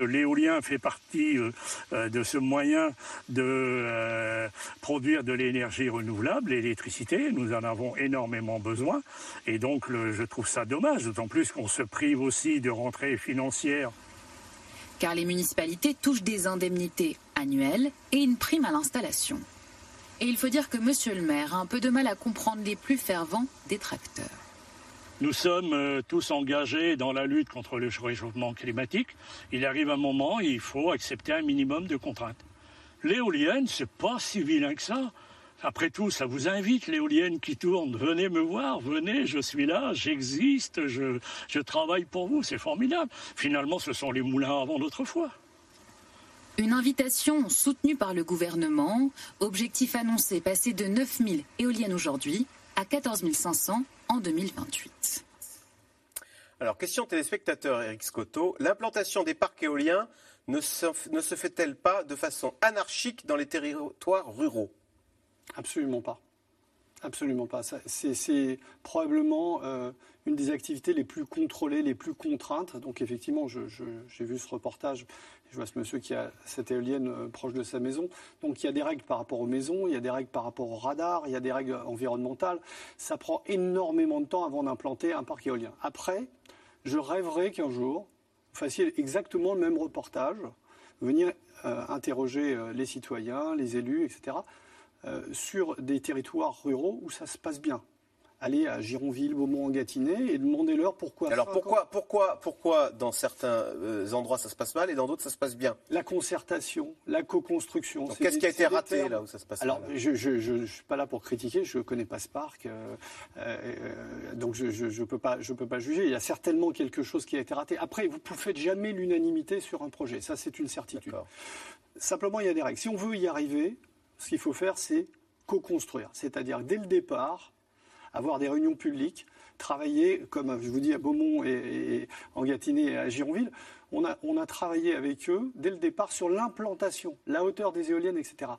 L'éolien fait partie euh, euh, de ce moyen de euh, produire de l'énergie renouvelable, l'électricité. Nous en avons énormément besoin. Et donc, je trouve ça dommage, d'autant plus qu'on se prive aussi de rentrées financières. Car les municipalités touchent des indemnités annuelles et une prime à l'installation. Et il faut dire que monsieur le maire a un peu de mal à comprendre les plus fervents détracteurs. Nous sommes euh, tous engagés dans la lutte contre le réchauffement climatique. Il arrive un moment, il faut accepter un minimum de contraintes. L'éolienne, c'est pas si vilain que ça. Après tout, ça vous invite, l'éolienne qui tourne. Venez me voir, venez, je suis là, j'existe, je, je travaille pour vous, c'est formidable. Finalement, ce sont les moulins avant d'autrefois. Une invitation soutenue par le gouvernement, objectif annoncé passer de 9000 éoliennes aujourd'hui à 14 500 en 2028. Alors, question téléspectateur, Eric Scotto. L'implantation des parcs éoliens ne se, ne se fait-elle pas de façon anarchique dans les territoires ruraux? Absolument pas. Absolument pas. C'est probablement euh, une des activités les plus contrôlées, les plus contraintes. Donc effectivement, j'ai vu ce reportage je vois ce monsieur qui a cette éolienne euh, proche de sa maison. Donc il y a des règles par rapport aux maisons, il y a des règles par rapport au radar, il y a des règles environnementales. Ça prend énormément de temps avant d'implanter un parc éolien. Après, je rêverais qu'un jour, vous fassiez exactement le même reportage, venir euh, interroger les citoyens, les élus, etc., sur des territoires ruraux où ça se passe bien aller à Gironville, Beaumont-en-Gâtinais et demandez-leur pourquoi. Alors pourquoi, pourquoi, pourquoi dans certains euh, endroits ça se passe mal et dans d'autres ça se passe bien? La concertation, la co-construction. Qu'est-ce qui a été raté là où ça se passe Alors je ne suis pas là pour critiquer, je ne connais pas ce parc, euh, euh, donc je ne peux, pas, peux pas juger. Il y a certainement quelque chose qui a été raté. Après, vous ne faites jamais l'unanimité sur un projet, ça c'est une certitude. Simplement, il y a des règles. Si on veut y arriver, ce qu'il faut faire, c'est co-construire. C'est-à-dire, dès le départ, avoir des réunions publiques, travailler, comme je vous dis, à Beaumont et, en Gâtinais et à Gironville. On a, on a travaillé avec eux dès le départ sur l'implantation, la hauteur des éoliennes, etc.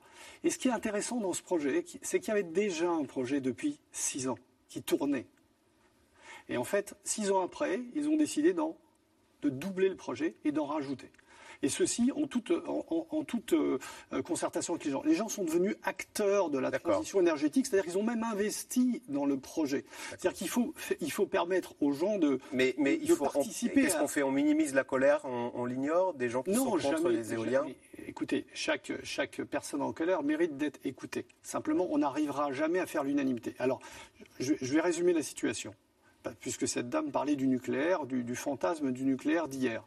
Et ce qui est intéressant dans ce projet, c'est qu'il y avait déjà un projet depuis six ans qui tournait. Et en fait, six ans après, ils ont décidé de doubler le projet et d'en rajouter et ceci en toute, en, toute euh, concertation avec les gens. Les gens sont devenus acteurs de la transition énergétique, c'est-à-dire qu'ils ont même investi dans le projet. C'est-à-dire qu'il faut, il faut permettre aux gens de, mais, mais il faut, participer. Qu'est-ce qu'on fait? On minimise la colère On, l'ignore? Des gens qui sont contre les éoliens? Écoutez, chaque, chaque personne en colère mérite d'être écoutée. Simplement, on n'arrivera jamais à faire l'unanimité. Alors, je, vais résumer la situation puisque cette dame parlait du nucléaire, du fantasme du nucléaire d'hier.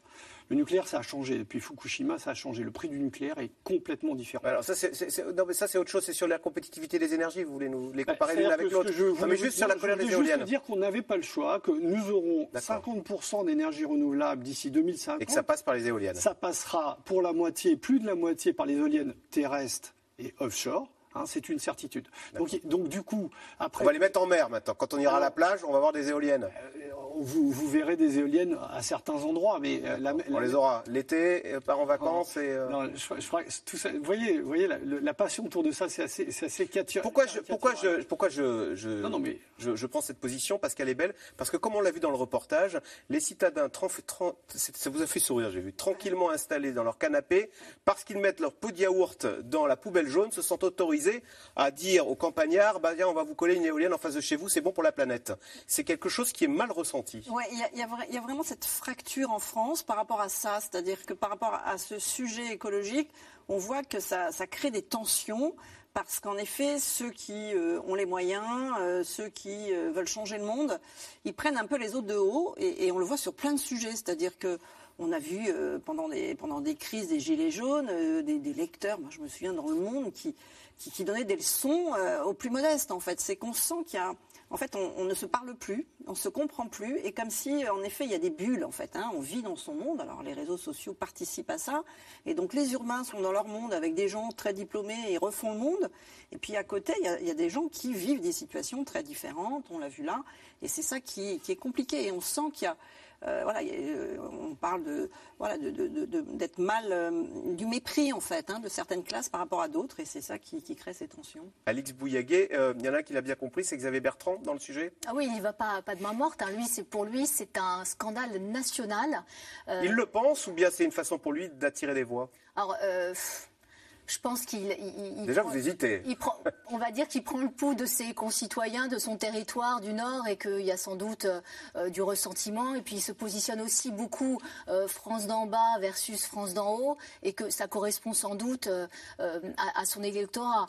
Le nucléaire, ça a changé. Depuis Fukushima, ça a changé. Le prix du nucléaire est complètement différent. Alors ça, c'est, non, mais ça, c'est autre chose. C'est sur la compétitivité des énergies. Vous voulez nous les bah, comparer l'une avec l'autre Non, mais juste sur la colère des éoliennes. Je dire qu'on n'avait pas le choix, que nous aurons 50% d'énergie renouvelable d'ici 2050. Et que ça passe par les éoliennes. Ça passera pour la moitié, plus de la moitié, par les éoliennes terrestres et offshore. Hein, c'est une certitude. Donc, donc, du coup, après. On va les mettre en mer maintenant. Quand on ira à la plage, on va voir des éoliennes. Euh, vous, verrez des éoliennes à certains endroits, mais euh, on les aura l'été, euh, part en vacances et. vous voyez, vous voyez la, passion autour de ça, c'est assez, c'est assez Pourquoi je, pourquoi je, pourquoi je, je, non, mais... je, prends cette position parce qu'elle est belle, parce que comme on l'a vu dans le reportage, les citadins, ça vous a fait sourire, j'ai vu, tranquillement installés dans leur canapé, parce qu'ils mettent leur pot de yaourt dans la poubelle jaune, se sont autorisés à dire aux campagnards, bah viens, on va vous coller une éolienne en face de chez vous, c'est bon pour la planète. C'est quelque chose qui est mal ressenti. Il y, a vraiment cette fracture en France par rapport à ça, c'est-à-dire que par rapport à ce sujet écologique, on voit que ça, crée des tensions parce qu'en effet, ceux qui euh, ont les moyens, euh, ceux qui euh, veulent changer le monde, ils prennent un peu les autres de haut et, on le voit sur plein de sujets, c'est-à-dire que on a vu pendant, des, crises des gilets jaunes, des, lecteurs, moi je me souviens dans le monde, qui, qui, qui donnaient des leçons aux plus modestes en fait. C'est qu'on sent qu'il y a en fait, on, ne se parle plus, on se comprend plus, et comme si, en effet, il y a des bulles, en fait. Hein. on vit dans son monde, alors les réseaux sociaux participent à ça, et donc les urbains sont dans leur monde avec des gens très diplômés et refont le monde, et puis à côté, il y a, des gens qui vivent des situations très différentes, on l'a vu là, et c'est ça qui, est compliqué, et on sent qu'il y a voilà, on parle de voilà d'être mal du mépris en fait hein, de certaines classes par rapport à d'autres, et c'est ça qui, crée ces tensions. Alix Bouillaguet, il y en a un qui l'a bien compris, c'est Xavier Bertrand dans le sujet? Ah oui, il ne va pas pas de main morte. Hein. Lui, c'est pour lui, c'est un scandale national. Il le pense ou bien c'est une façon pour lui d'attirer des voix? Alors je pense qu'il. Déjà, vous hésitez. on va dire qu'il prend le pouls de ses concitoyens, de son territoire du Nord, et qu'il y a sans doute euh, du ressentiment. Et puis, il se positionne aussi beaucoup euh, France d'en bas versus France d'en haut, et que ça correspond sans doute euh, à, à, son électorat.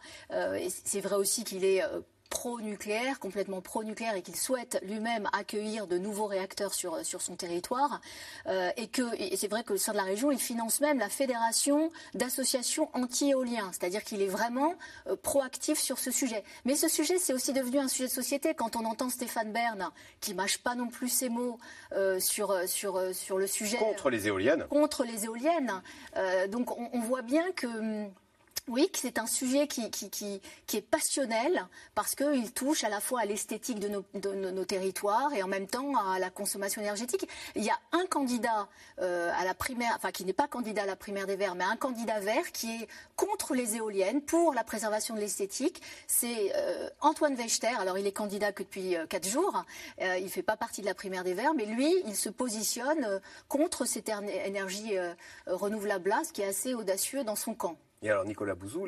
c'est vrai aussi qu'il est pro-nucléaire, complètement pro-nucléaire et qu'il souhaite lui-même accueillir de nouveaux réacteurs sur, sur son territoire. Euh, et que c'est vrai que sein de la région, il finance même la fédération d'associations anti-éoliens, c'est-à-dire qu'il est vraiment euh, proactif sur ce sujet. Mais ce sujet, c'est aussi devenu un sujet de société. Quand on entend Stéphane Bern, qui mâche pas non plus ses mots euh, sur, sur, sur le sujet. Contre les éoliennes. Contre les éoliennes. donc on, on, voit bien que hum, oui, c'est un sujet qui, est passionnel parce qu'il touche à la fois à l'esthétique de nos, territoires et en même temps à la consommation énergétique. Il y a un candidat euh, à la primaire, enfin qui n'est pas candidat à la primaire des Verts, mais un candidat vert qui est contre les éoliennes pour la préservation de l'esthétique. C'est euh, Antoine Wechter. Alors il est candidat que depuis euh, quatre jours. il ne fait pas partie de la primaire des Verts, mais lui, il se positionne contre cette énergie renouvelable ce qui est assez audacieux dans son camp. Et alors Nicolas Bouzou,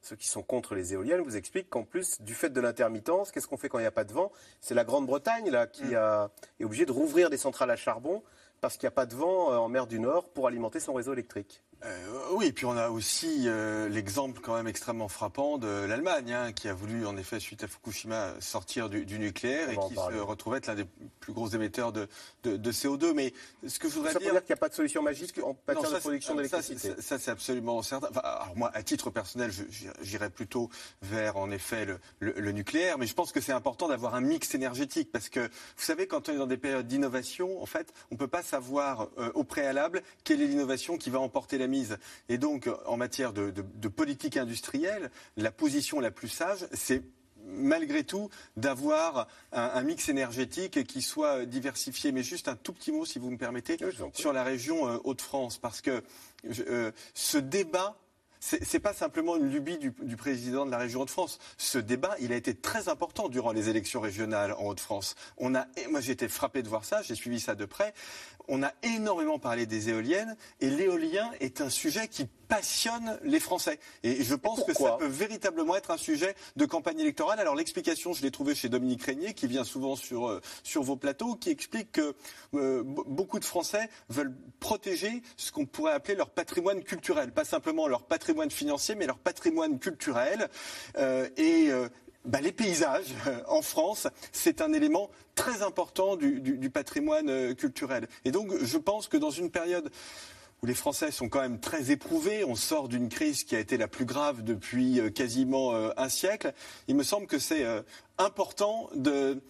ceux qui sont contre les éoliennes vous expliquent qu'en plus du fait de l'intermittence, qu'est-ce qu'on fait quand il n'y a pas de vent? C'est la Grande-Bretagne là qui mm. est obligée de rouvrir des centrales à charbon parce qu'il n'y a pas de vent euh, en mer du Nord pour alimenter son réseau électrique. Euh, oui, et puis on a aussi euh, l'exemple quand même extrêmement frappant de l'Allemagne, hein, qui a voulu en effet, suite à Fukushima, sortir du, nucléaire et qui se retrouve être l'un des plus gros émetteurs de, CO2. Mais ce que je voudrais ça dire... dire qu'il n'y a pas de solution magique en matière de production d'électricité Ça, c'est absolument certain. alors moi, à titre personnel, j'irais plutôt vers en effet le, nucléaire, mais je pense que c'est important d'avoir un mix énergétique parce que vous savez, quand on est dans des périodes d'innovation, en fait, on ne peut pas savoir euh, au préalable quelle est l'innovation qui va emporter la mise. Et donc, en matière de, politique industrielle, la position la plus sage, c'est malgré tout d'avoir un, mix énergétique qui soit diversifié. Mais juste un tout petit mot, si vous me permettez, sur la région euh, Hauts-de-France, parce que euh, ce débat n'est pas simplement une lubie du, président de la région Hauts-de-France. Ce débat, il a été très important durant les élections régionales en Hauts-de-France. On a, moi, j'ai été frappé de voir ça. J'ai suivi ça de près on a énormément parlé des éoliennes et l'éolien est un sujet qui passionne les Français. Et je pense que ça peut véritablement être un sujet de campagne électorale. Alors l'explication, je l'ai trouvée chez Dominique Régnier, qui vient souvent sur, euh, sur vos plateaux, qui explique que euh, beaucoup de Français veulent protéger ce qu'on pourrait appeler leur patrimoine culturel. Pas simplement leur patrimoine financier, mais leur patrimoine culturel. Euh, et bah, les paysages euh, en France, c'est un élément très important du, patrimoine euh, culturel. Et donc, je pense que dans une période où les Français sont quand même très éprouvés, on sort d'une crise qui a été la plus grave depuis euh, quasiment un siècle, il me semble que c'est important de,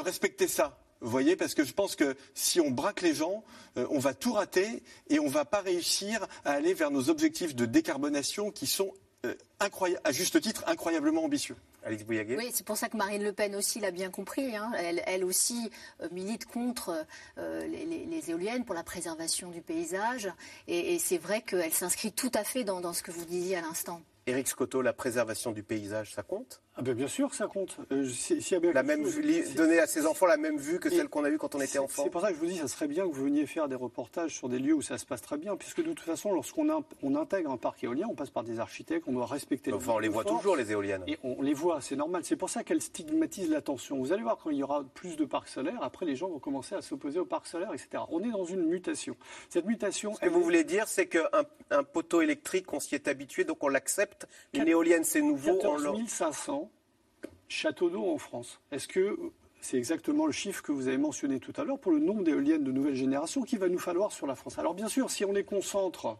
respecter ça. Vous voyez, parce que je pense que si on braque les gens, on va tout rater et on ne va pas réussir à aller vers nos objectifs de décarbonation qui sont à juste titre incroyablement ambitieux. Oui, c'est pour ça que Marine Le Pen aussi l'a bien compris. Hein. Elle, aussi euh, milite contre euh, les, éoliennes pour la préservation du paysage. Et, c'est vrai qu'elle s'inscrit tout à fait dans ce que vous disiez à l'instant. Éric Scotto, la préservation du paysage, ça compte? Ah ben bien sûr que ça compte. Euh, la même vue, donner à ses enfants la même vue que celle qu'on a eue quand on était enfant. C'est pour ça que je vous dis, ça serait bien que vous veniez faire des reportages sur des lieux où ça se passe très bien, puisque de toute façon, lorsqu'on on intègre un parc éolien, on passe par des architectes, on doit respecter. Enfin, on les voit toujours les éoliennes. Et on les voit, c'est normal. C'est pour ça qu'elles stigmatisent l'attention. Vous allez voir quand il y aura plus de parcs solaires, après les gens vont commencer à s'opposer aux parcs solaires, etc. On est dans une mutation. Cette mutation. Ce que vous voulez dire, c'est qu'un un poteau électrique, on s'y est habitué, donc on l'accepte. Une éolienne, c'est nouveau. 14 500 châteaux d'eau en France. Est-ce que c'est exactement le chiffre que vous avez mentionné tout à l'heure pour le nombre d'éoliennes de nouvelle génération qu'il va nous falloir sur la France? Alors bien sûr, si on les concentre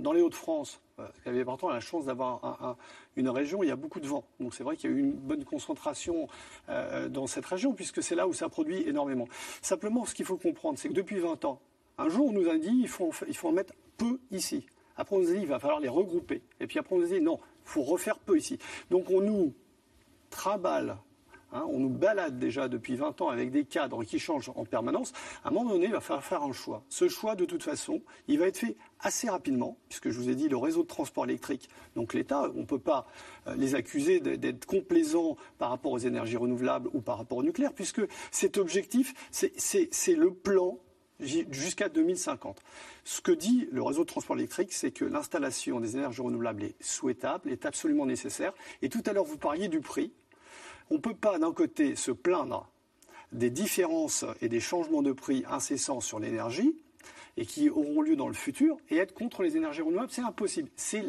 dans les Hauts-de-France, parce qu'avait pourtant la chance d'avoir une région où il y a beaucoup de vent. Donc c'est vrai qu'il y a eu une bonne concentration euh, dans cette région, puisque c'est là où ça produit énormément. Simplement, ce qu'il faut comprendre, c'est que depuis 20 ans, un jour, on nous a dit il faut, en mettre peu ici. Après, on nous a dit il va falloir les regrouper. Et puis après, on nous a dit non, il faut refaire peu ici. Donc on nous traballe Hein, on nous balade déjà depuis 20 ans avec des cadres qui changent en permanence. À un moment donné, il va falloir faire un choix. Ce choix, de toute façon, il va être fait assez rapidement, puisque je vous ai dit le réseau de transport électrique. Donc l'État, on ne peut pas euh, les accuser d'être complaisants par rapport aux énergies renouvelables ou par rapport au nucléaire, puisque cet objectif, c'est le plan jusqu'à 2050. Ce que dit le réseau de transport électrique, c'est que l'installation des énergies renouvelables est souhaitable, est absolument nécessaire. Et tout à l'heure, vous parliez du prix. On ne peut pas d'un côté se plaindre des différences et des changements de prix incessants sur l'énergie et qui auront lieu dans le futur et être contre les énergies renouvelables, c'est impossible. C'est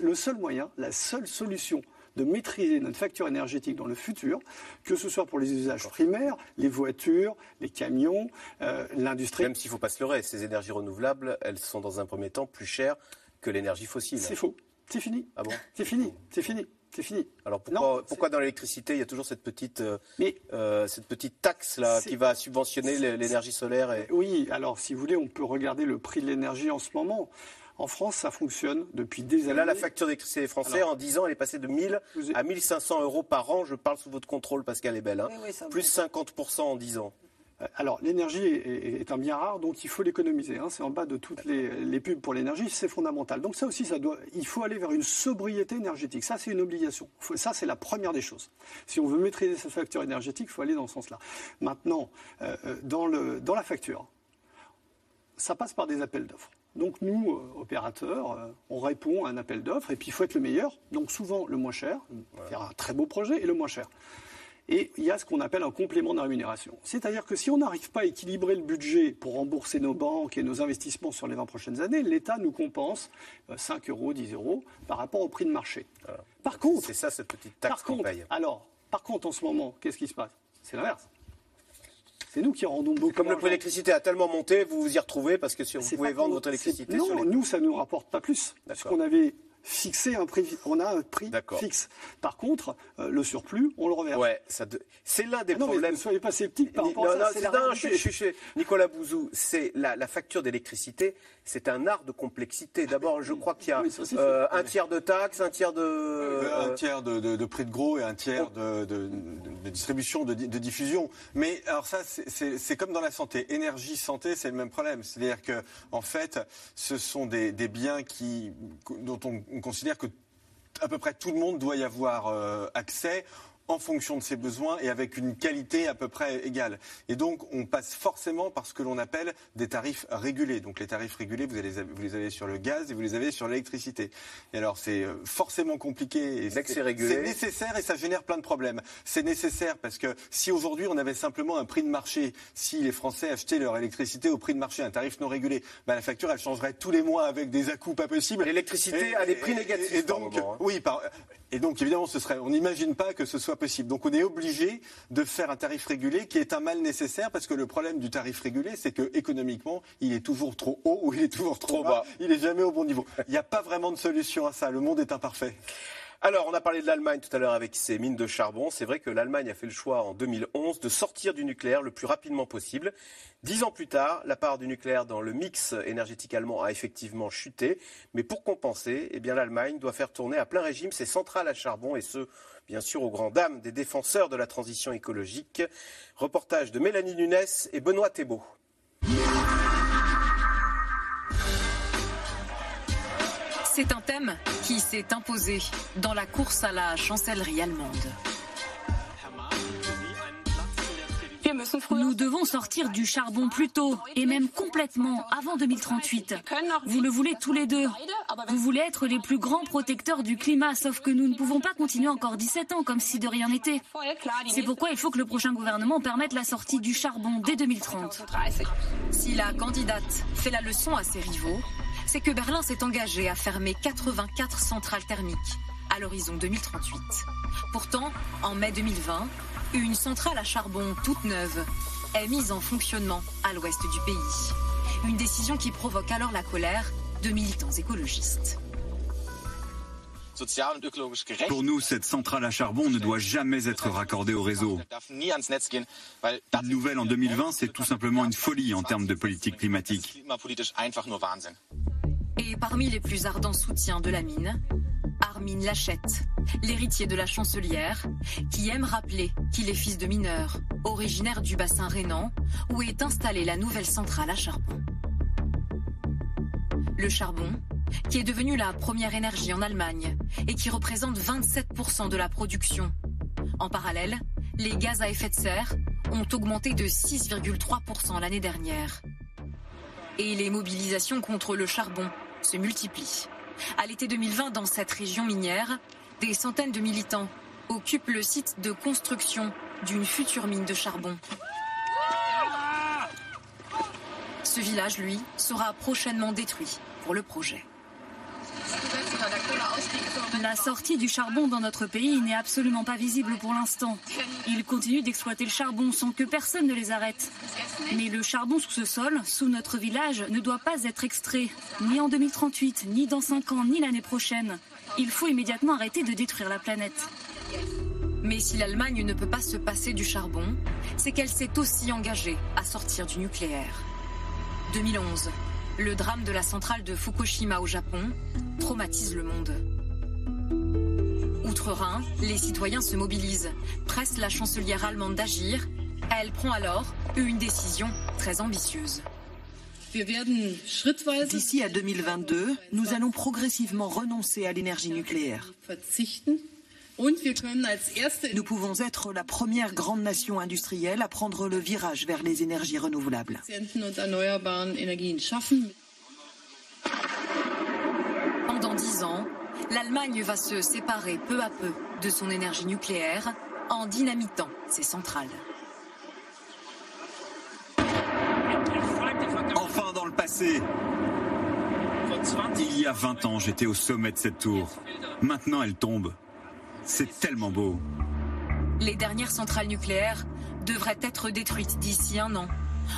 le seul moyen, la seule solution de maîtriser notre facture énergétique dans le futur, que ce soit pour les usages primaires, les voitures, les camions, euh, l'industrie. Même s'il ne faut pas se leurrer, ces énergies renouvelables, elles sont dans un premier temps plus chères que l'énergie fossile. C'est faux. C'est fini. Ah bon? C'est fini. C'est fini. C'est fini. Alors pourquoi, dans l'électricité, il y a toujours cette petite, euh, euh, cette petite taxe là qui va subventionner l'énergie solaire et... Oui, alors si vous voulez, on peut regarder le prix de l'énergie en ce moment. En France, ça fonctionne depuis des années. Là, la facture d'électricité français, en 10 ans, elle est passée de 1000 à 1500 euros par an. Je parle sous votre contrôle, Pascal Ebel. Hein. Plus 50% en 10 ans. Euh, alors, l'énergie est, un bien rare, donc il faut l'économiser. Hein. C'est en bas de toutes les, pubs pour l'énergie, c'est fondamental. Donc ça aussi, ça doit, il faut aller vers une sobriété énergétique. Ça, c'est une obligation. ça, c'est la première des choses. Si on veut maîtriser cette facture énergétique, il faut aller dans ce sens-là. Maintenant, euh, euh, dans, le, dans la facture, ça passe par des appels d'offres. Donc nous, opérateurs, on répond à un appel d'offres et puis il faut être le meilleur. Donc souvent le moins cher, faire un très beau projet et le moins cher. Et il y a ce qu'on appelle un complément de rémunération. C'est-à-dire que si on n'arrive pas à équilibrer le budget pour rembourser nos banques et nos investissements sur les 20 prochaines années, l'État nous compense 5 euh, euros, 10 euros par rapport au prix de marché. Par contre. C'est ça cette petite taxe qu'on paye. Alors, par contre, en ce moment, qu'est-ce qui se passe? C'est l'inverse. C'est nous qui rendons beaucoup. Comme le prix de l'électricité a tellement monté, vous vous y retrouvez parce que si vous pouvez vendre votre électricité. Non, nous, ça ne nous rapporte pas plus. Parce qu'on avait fixer un prix, on a un prix fixe. Par contre, euh, le surplus, on le reverse. Ouais, ça c'est l'un des ah non, problèmes. ne soyez pas sceptique par rapport à ça. Non, je, suis chez Nicolas Bouzou. C'est la, la, facture d'électricité, c'est un art de complexité. D'abord, je crois qu'il y a euh, un tiers de taxes, un tiers de euh, un tiers de, de, prix de gros et un tiers oh. de, de, distribution, de, diffusion. Mais alors ça, c'est comme dans la santé. Énergie, santé, c'est le même problème. C'est-à-dire que en fait, ce sont des, des biens qui dont on on considère que à peu près tout le monde doit y avoir euh, accès en fonction de ses besoins et avec une qualité à peu près égale. Et donc, on passe forcément par ce que l'on appelle des tarifs régulés. Donc, les tarifs régulés, vous, vous les avez sur le gaz et vous les avez sur l'électricité. Et alors, c'est euh, forcément compliqué. C'est nécessaire et ça génère plein de problèmes. C'est nécessaire parce que si aujourd'hui on avait simplement un prix de marché, si les Français achetaient leur électricité au prix de marché, un tarif non régulé, bah, la facture elle changerait tous les mois avec des à-coups pas possibles. L'électricité a des prix négatifs. Et, donc, hein. oui, par, et donc, évidemment, ce serait, on n'imagine pas que ce soit possible. Donc, on est obligé de faire un tarif régulé qui est un mal nécessaire parce que le problème du tarif régulé, c'est que économiquement, il est toujours trop haut ou il est toujours trop, bas. Il n'est jamais au bon niveau. Il n'y a pas vraiment de solution à ça. Le monde est imparfait. Alors, on a parlé de l'Allemagne tout à l'heure avec ses mines de charbon. C'est vrai que l'Allemagne a fait le choix en 2011 de sortir du nucléaire le plus rapidement possible. Dix ans plus tard, la part du nucléaire dans le mix énergétique allemand a effectivement chuté. Mais pour compenser, eh l'Allemagne doit faire tourner à plein régime ses centrales à charbon et ce, bien sûr, aux grandes dames des défenseurs de la transition écologique. Reportage de Mélanie Nunes et Benoît Thébault. C'est un thème qui s'est imposé dans la course à la chancellerie allemande. Nous devons sortir du charbon plus tôt et même complètement avant 2038. Vous le voulez tous les deux. Vous voulez être les plus grands protecteurs du climat, sauf que nous ne pouvons pas continuer encore 17 ans comme si de rien n'était. C'est pourquoi il faut que le prochain gouvernement permette la sortie du charbon dès 2030. Si la candidate fait la leçon à ses rivaux, c'est que Berlin s'est engagé à fermer 84 centrales thermiques à l'horizon 2038. Pourtant, en mai 2020, une centrale à charbon toute neuve est mise en fonctionnement à l'ouest du pays. Une décision qui provoque alors la colère de militants écologistes. Pour nous, cette centrale à charbon ne doit jamais être raccordée au réseau. Une nouvelle en 2020, c'est tout simplement une folie en termes de politique climatique. Et parmi les plus ardents soutiens de la mine, Armin Lachette, l'héritier de la chancelière, qui aime rappeler qu'il est fils de mineur, originaire du bassin rhénan, où est installée la nouvelle centrale à charbon. Le charbon, qui est devenu la première énergie en Allemagne et qui représente 27% de la production. En parallèle, les gaz à effet de serre ont augmenté de 6,3% l'année dernière. Et les mobilisations contre le charbon se multiplient. À l'été 2020, dans cette région minière, des centaines de militants occupent le site de construction d'une future mine de charbon. Ce village, lui, sera prochainement détruit pour le projet. La sortie du charbon dans notre pays n'est absolument pas visible pour l'instant. Ils continuent d'exploiter le charbon sans que personne ne les arrête. Mais le charbon sous ce sol, sous notre village, ne doit pas être extrait, ni en 2038, ni dans 5 ans, ni l'année prochaine. Il faut immédiatement arrêter de détruire la planète. Mais si l'Allemagne ne peut pas se passer du charbon, c'est qu'elle s'est aussi engagée à sortir du nucléaire. 2011, le drame de la centrale de Fukushima au Japon traumatise le monde. Outre-Rhin, les citoyens se mobilisent, pressent la chancelière allemande d'agir. Elle prend alors une décision très ambitieuse. D'ici à 2022, nous allons progressivement renoncer à l'énergie nucléaire. Nous pouvons être la première grande nation industrielle à prendre le virage vers les énergies renouvelables. Pendant dix ans, l'Allemagne va se séparer peu à peu de son énergie nucléaire en dynamitant ses centrales. Enfin dans le passé. Il y a 20 ans, j'étais au sommet de cette tour. Maintenant, elle tombe. C'est tellement beau. Les dernières centrales nucléaires devraient être détruites d'ici un an.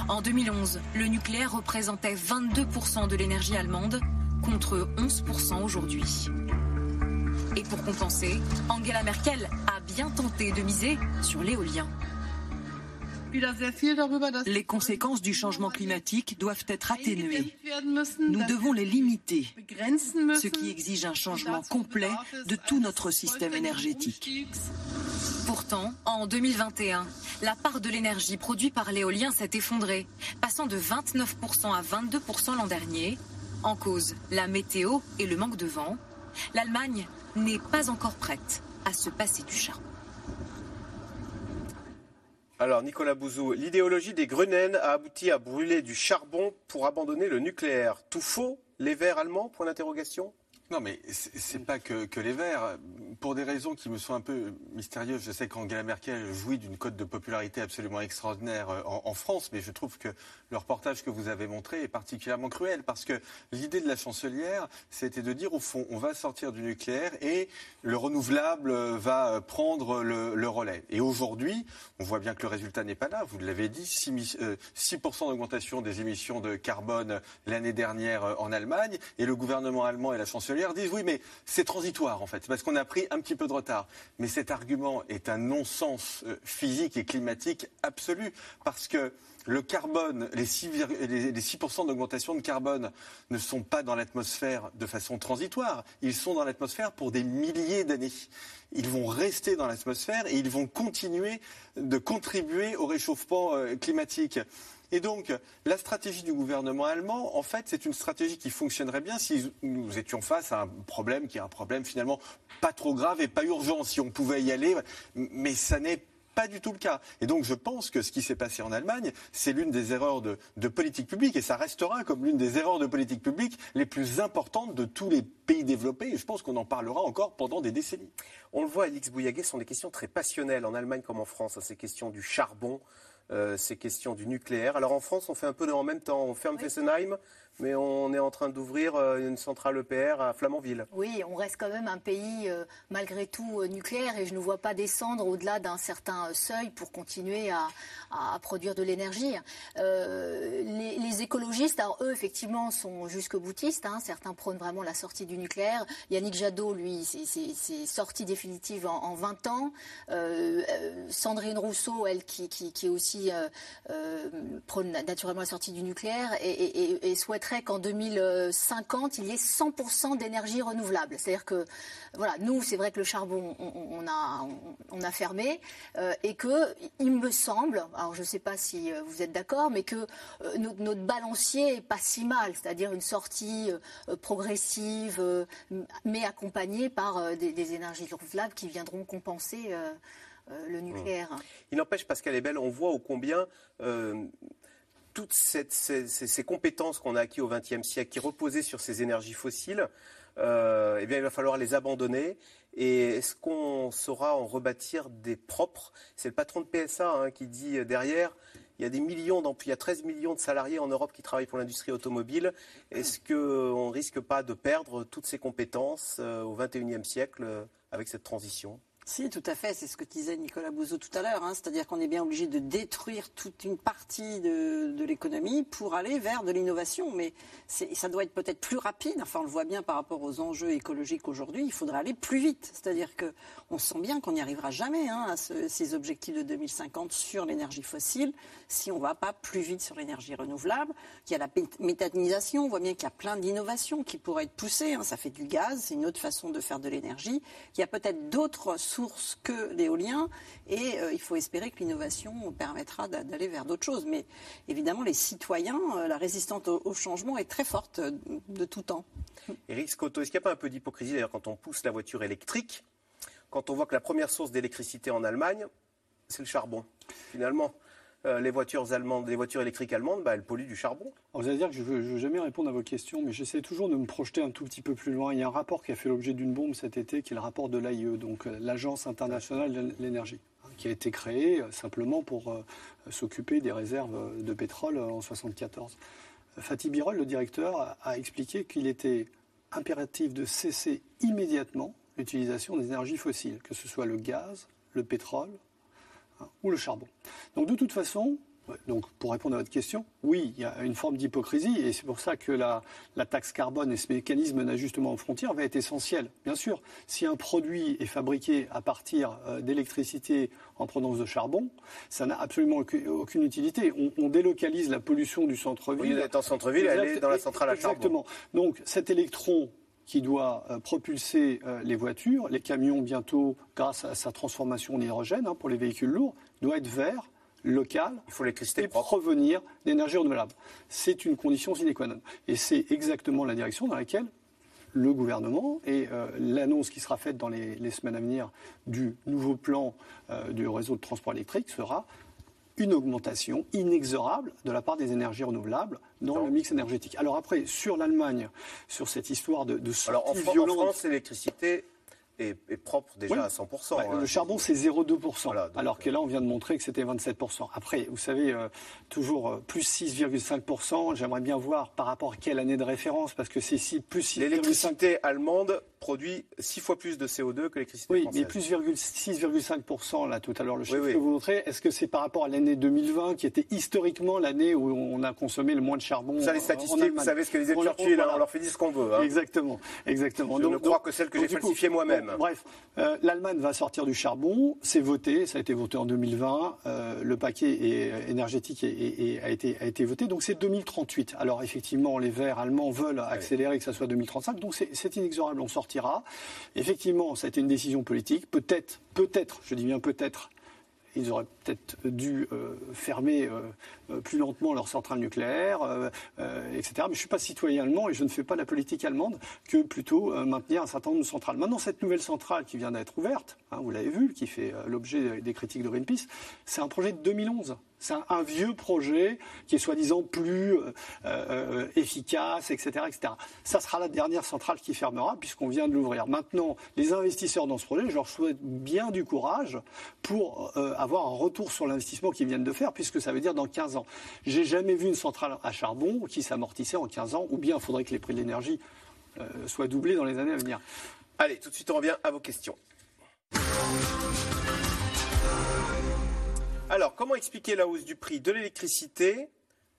En 2011, le nucléaire représentait 22% de l'énergie allemande contre 11% aujourd'hui. Et pour compenser, Angela Merkel a bien tenté de miser sur l'éolien. Les conséquences du changement climatique doivent être atténuées. Nous devons les limiter, ce qui exige un changement complet de tout notre système énergétique. Pourtant, en 2021, la part de l'énergie produite par l'éolien s'est effondrée, passant de 29% à 22% l'an dernier. En cause, la météo et le manque de vent. L'Allemagne n'est pas encore prête à se passer du charbon. Alors, Nicolas Bouzou, l'idéologie des Grunen a abouti à brûler du charbon pour abandonner le nucléaire. Tout faux Les Verts allemands? Point d'interrogation non, mais c'est pas que, les Verts. Pour des raisons qui me sont un peu mystérieuses, je sais qu'Angela Merkel jouit d'une cote de popularité absolument extraordinaire euh, en, France, mais je trouve que le reportage que vous avez montré est particulièrement cruel parce que l'idée de la chancelière, c'était de dire au fond, on va sortir du nucléaire et le renouvelable va prendre le, relais. Et aujourd'hui, on voit bien que le résultat n'est pas là. Vous l'avez dit, 6%, euh, 6 d'augmentation des émissions de carbone l'année dernière euh, en Allemagne, et le gouvernement allemand et la chancelière disent oui, mais c'est transitoire en fait, parce qu'on a pris un petit peu de retard. Mais cet argument est un non-sens physique et climatique absolu, parce que le carbone, les 6%, les 6 d'augmentation de carbone ne sont pas dans l'atmosphère de façon transitoire, ils sont dans l'atmosphère pour des milliers d'années. Ils vont rester dans l'atmosphère et ils vont continuer de contribuer au réchauffement climatique. Et donc, la stratégie du gouvernement allemand, en fait, c'est une stratégie qui fonctionnerait bien si nous étions face à un problème qui est un problème finalement pas trop grave et pas urgent, si on pouvait y aller. Mais ça n'est pas du tout le cas. Et donc je pense que ce qui s'est passé en Allemagne, c'est l'une des erreurs de, de, politique publique, et ça restera comme l'une des erreurs de politique publique les plus importantes de tous les pays développés, et je pense qu'on en parlera encore pendant des décennies. On le voit, Alix Bouillaguet, ce sont des questions très passionnelles en Allemagne comme en France, ces questions du charbon, euh, ces questions du nucléaire. Alors en France, on fait un peu de, en même temps. On ferme oui. Fessenheim, mais on est en train d'ouvrir une centrale EPR à Flamanville. Oui, on reste quand même un pays euh, malgré tout euh, nucléaire et je ne vois pas descendre au-delà d'un certain seuil pour continuer à, produire de l'énergie. Euh, les, écologistes, alors eux effectivement sont jusque boutistes. Hein, certains prônent vraiment la sortie du nucléaire. Yannick Jadot, lui, c'est sortie définitive en, en 20 ans. Sandrine Rousseau, elle, qui, qui, aussi prône naturellement la sortie du nucléaire et souhaite qu'en 2050, il y ait 100% d'énergie renouvelable. C'est-à-dire que, voilà, nous, c'est vrai que le charbon, on, a, on, a fermé, euh, et que, il me semble, alors je ne sais pas si euh, vous êtes d'accord, mais que euh, notre, balancier est pas si mal, c'est-à-dire une sortie progressive, mais accompagnée par des, des, énergies renouvelables qui viendront compenser. le nucléaire. Il n'empêche, Pascal Ebel, on voit au combien toutes ces, compétences qu'on a acquises au XXe siècle, qui reposaient sur ces énergies fossiles, euh, eh bien, il va falloir les abandonner. Et est-ce qu'on saura en rebâtir des propres? C'est le patron de PSA hein, qui dit euh, derrière, il y a des millions il y a 13 millions de salariés en Europe qui travaillent pour l'industrie automobile. Est-ce qu'on ne risque pas de perdre toutes ces compétences euh, au XXIe siècle avec cette transition? Si, tout à fait. C'est ce que disait Nicolas Bouzeau tout à l'heure. Hein. C'est-à-dire qu'on est bien obligé de détruire toute une partie de, l'économie pour aller vers de l'innovation. Mais ça doit être peut-être plus rapide. Enfin, on le voit bien par rapport aux enjeux écologiques aujourd'hui. Il faudrait aller plus vite. C'est-à-dire qu'on sent bien qu'on n'y arrivera jamais hein, à ces objectifs de 2050 sur l'énergie fossile si on ne va pas plus vite sur l'énergie renouvelable. Il y a la méthanisation. On voit bien qu'il y a plein d'innovations qui pourraient être poussées. Hein. Ça fait du gaz. C'est une autre façon de faire de l'énergie. Il y a peut-être d'autres source que l'éolien. Et euh, il faut espérer que l'innovation permettra d'aller vers d'autres choses. Mais évidemment, les citoyens, euh, la résistance au, changement est très forte euh, de tout temps. Éric Scotto, est-ce qu'il n'y a pas un peu d'hypocrisie d'ailleurs quand on pousse la voiture électrique, quand on voit que la première source d'électricité en Allemagne, c'est le charbon, finalement? Euh, les voitures allemandes, les voitures électriques allemandes, bah, elles polluent du charbon. vous allez dire que je ne veux, jamais répondre à vos questions, mais j'essaie toujours de me projeter un tout petit peu plus loin. Il y a un rapport qui a fait l'objet d'une bombe cet été, qui est le rapport de l'AIE, donc euh, l'Agence internationale de l'énergie, hein, qui a été créée euh, simplement pour s'occuper des réserves de pétrole en 1974. Fatih Birol, le directeur, a expliqué qu'il était impératif de cesser immédiatement l'utilisation des énergies fossiles, que ce soit le gaz, le pétrole, ou le charbon. Donc de toute façon, donc, pour répondre à votre question, oui, il y a une forme d'hypocrisie et c'est pour ça que la, taxe carbone et ce mécanisme d'ajustement aux frontières va être essentiel. Bien sûr, si un produit est fabriqué à partir euh, d'électricité en provenance de charbon, ça n'a absolument aucune, utilité. On, délocalise la pollution du centre-ville. Oui, en centre-ville, elle est dans la centrale à charbon. Exactement. Donc cet électron qui doit euh, propulser euh, les voitures, les camions bientôt, grâce à sa transformation en hydrogène hein, pour les véhicules lourds, doit être vert, local Il faut et provenir d'énergie renouvelable. C'est une condition sine qua non. Et c'est exactement la direction dans laquelle le gouvernement et euh, l'annonce qui sera faite dans les, semaines à venir du nouveau plan du réseau de transport électrique sera une augmentation inexorable de la part des énergies renouvelables dans le mix énergétique. Alors après, sur l'Allemagne, sur cette histoire de, de Alors en, violente... en France, l'électricité est, propre déjà à 100%. Bah, hein. le charbon, c'est 0,2%. alors que là, on vient de montrer que c'était 27%. Après, vous savez, euh, toujours euh, plus 6,5%. J'aimerais bien voir par rapport à quelle année de référence, parce que c'est si plus 6,5%. L'électricité allemande produit six fois plus de CO2 que l'électricité oui, mais plus 6,5% là tout à l'heure le chiffre que vous montrez. Est-ce que c'est par rapport à l'année 2020 qui était historiquement l'année où on a consommé le moins de charbon Ça, les statistiques, vous savez ce que les Churchill, on, on leur fait dire ce qu'on veut. Hein. Exactement, exactement. Je donc, ne crois que celle que j'ai falsifiée moi-même. Bref, euh, l'Allemagne va sortir du charbon, c'est voté, ça a été voté en 2020, euh, le paquet énergétique a, été, a été voté, donc c'est 2038. Alors effectivement, les Verts allemands veulent accélérer que ça soit 2035, donc c'est inexorable, on sortira. Effectivement, ça a été une décision politique. Peut-être, peut-être, je dis bien peut-être, ils auraient peut-être dû euh, fermer euh, euh, plus lentement leurs centrales nucléaires, etc. Mais je ne suis pas citoyen allemand et je ne fais pas la politique allemande que plutôt maintenir un certain nombre de centrales. Maintenant, cette nouvelle centrale qui vient d'être ouverte, hein, vous l'avez vu, qui fait l'objet des critiques de Greenpeace, c'est un projet de 2011. C'est un, vieux projet qui est soi-disant plus euh, euh, efficace, etc., etc. Ça sera la dernière centrale qui fermera puisqu'on vient de l'ouvrir. Maintenant, les investisseurs dans ce projet, je leur souhaite bien du courage pour euh, avoir un retour sur l'investissement qu'ils viennent de faire puisque ça veut dire dans 15 ans. J'ai jamais vu une centrale à charbon qui s'amortissait en 15 ans ou bien il faudrait que les prix de l'énergie soient doublés dans les années à venir. Allez, tout de suite on revient à vos questions. Alors, comment expliquer la hausse du prix de l'électricité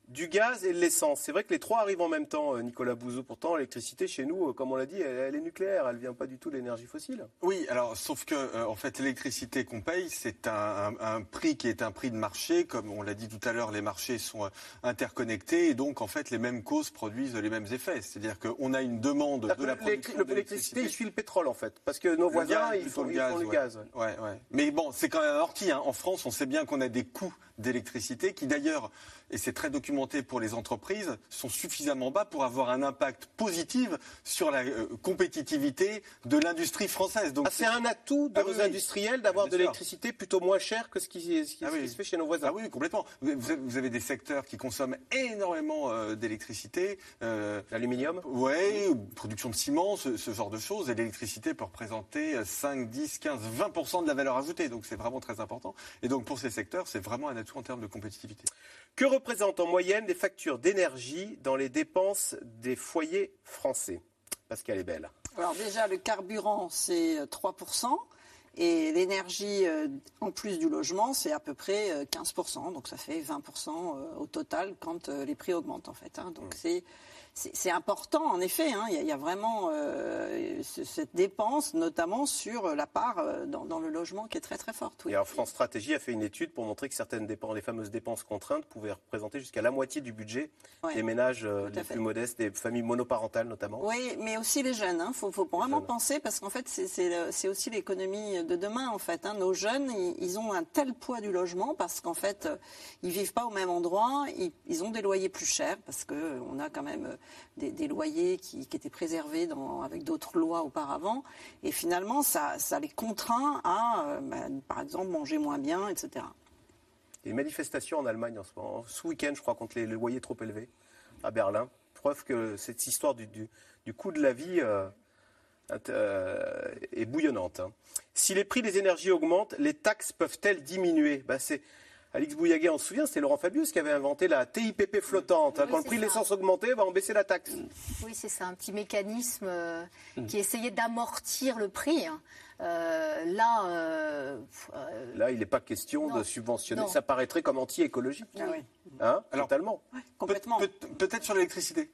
du gaz et de l'essence. C'est vrai que les trois arrivent en même temps, euh, Nicolas Bouzou. Pourtant, l'électricité chez nous, euh, comme on l'a dit, elle, est nucléaire. Elle vient pas du tout de l'énergie fossile. Oui, alors sauf que euh, en fait, l'électricité qu'on paye, c'est un, prix qui est un prix de marché. Comme on l'a dit tout à l'heure, les marchés sont interconnectés et donc en fait, les mêmes causes produisent les mêmes effets. C'est-à-dire qu'on a une demande de la production L'électricité, il suit le pétrole en fait, parce que nos voisins, ils font, le gaz. le gaz ouais. Ouais, Mais bon, c'est quand même un orti. Hein. En France, on sait bien qu'on a des coûts d'électricité qui d'ailleurs et c'est très documenté pour les entreprises, sont suffisamment bas pour avoir un impact positif sur la euh, compétitivité de l'industrie française. Donc ah, c'est un atout de ah nos industriels d'avoir de l'électricité plutôt moins chère que ce qui, ah se fait chez nos voisins. Ah oui, complètement. Vous avez des secteurs qui consomment énormément euh, d'électricité. Euh, L'aluminium Oui, production de ciment, ce, ce genre de choses. Et l'électricité peut représenter 5, 10, 15, 20% de la valeur ajoutée. Donc c'est vraiment très important. Et donc pour ces secteurs, c'est vraiment un atout en termes de compétitivité. Que représentent en moyenne les factures d'énergie dans les dépenses des foyers français Pascal est belle. Alors déjà, le carburant, c'est 3%. Euh, et l'énergie, euh, en plus du logement, c'est à peu près 15%. Euh, Donc ça fait 20% au total quand les prix augmentent, en fait. Hein. Donc mmh. c'est c'est important, en effet. Hein. il, y a, vraiment euh, cette dépense, notamment sur la part euh, dans, le logement, qui est très très forte. Et alors, France Stratégie a fait une étude pour montrer que certaines dépenses, les fameuses dépenses contraintes, pouvaient représenter jusqu'à la moitié du budget des ménages euh, les plus modestes, des familles monoparentales notamment. Oui, mais aussi les jeunes. Il hein. faut, vraiment penser, parce qu'en fait, c'est aussi l'économie de demain. En fait, hein. Nos jeunes, ils, ont un tel poids du logement parce qu'en fait, ils vivent pas au même endroit, ils, ils ont des loyers plus chers parce qu'on a quand même des, loyers qui, étaient préservés avec d'autres lois auparavant. Et finalement, ça, les contraint à, euh, bah, par exemple, manger moins bien, etc. Il y a une manifestation en Allemagne en ce moment, ce week-end, je crois, contre les, loyers trop élevés à Berlin. Preuve que cette histoire du, coût de la vie euh, euh, est bouillonnante. Hein. Si les prix des énergies augmentent, les taxes peuvent-elles diminuer? Bah, Alix Bouillaguet, on se souvient, c'était Laurent Fabius qui avait inventé la TIPP flottante. Quand le prix de l'essence augmentait, on baisser la taxe. Oui, c'est ça, un petit mécanisme euh, mm. qui essayait d'amortir le prix. Hein. Euh, là, euh, là, il n'est pas question de subventionner. Ça paraîtrait comme anti-écologique. Ah hein Totalement. complètement. Peut-être sur l'électricité.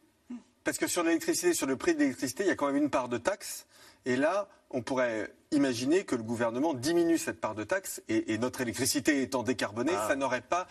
Parce que sur l'électricité, sur le prix de l'électricité, il y a quand même une part de taxe. Et là, on pourrait imaginer que le gouvernement diminue cette part de taxe et, notre électricité étant décarbonée, ah. ça n'aurait pas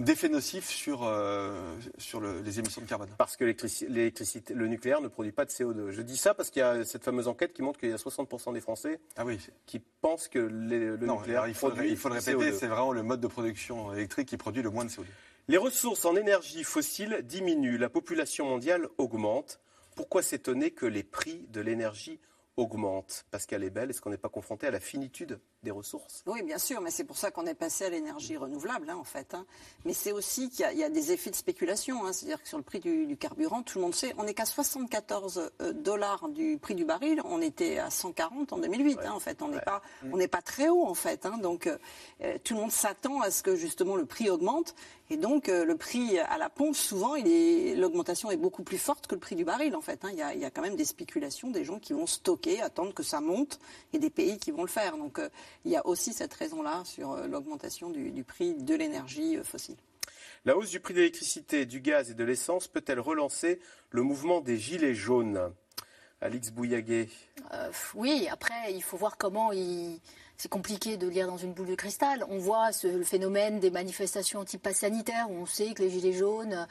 d'effet nocif sur, euh, sur les émissions de carbone. Parce que l'électricité, le nucléaire ne produit pas de CO2. Je dis ça parce qu'il y a cette fameuse enquête qui montre qu'il y a 60% des Français ah oui. qui pensent que le nucléaire il produit il faut le répéter, c'est vraiment le mode de production électrique qui produit le moins de CO2. Les ressources en énergie fossile diminuent, la population mondiale augmente. Pourquoi s'étonner que les prix de l'énergie augmente. Pascal est belle, est-ce qu'on n'est pas confronté à la finitude des ressources Oui, bien sûr, mais c'est pour ça qu'on est passé à l'énergie renouvelable, hein, en fait. Hein. Mais c'est aussi qu'il y, a des effets de spéculation. Hein. C'est-à-dire que sur le prix du, carburant, tout le monde sait, on n'est qu'à 74 euh, dollars du prix du baril. On était à 140 en 2008, en fait. On n'est pas, on n'est pas très haut, en fait. Donc, euh, euh, tout le monde s'attend à ce que justement le prix augmente. Et donc, le prix à la pompe, souvent, l'augmentation est, beaucoup plus forte que le prix du baril, en fait. Il y, a, il y a quand même des spéculations, des gens qui vont stocker, attendre que ça monte, et des pays qui vont le faire. Donc, il y a aussi cette raison-là sur euh, l'augmentation du, prix de l'énergie euh, fossile. La hausse du prix de l'électricité, du gaz et de l'essence peut-elle relancer le mouvement des gilets jaunes? Alix Bouillaguet euh, Oui, après, il faut voir comment il... C'est compliqué de lire dans une boule de cristal. On voit le phénomène des manifestations anti-pass sanitaire, où on sait que les Gilets jaunes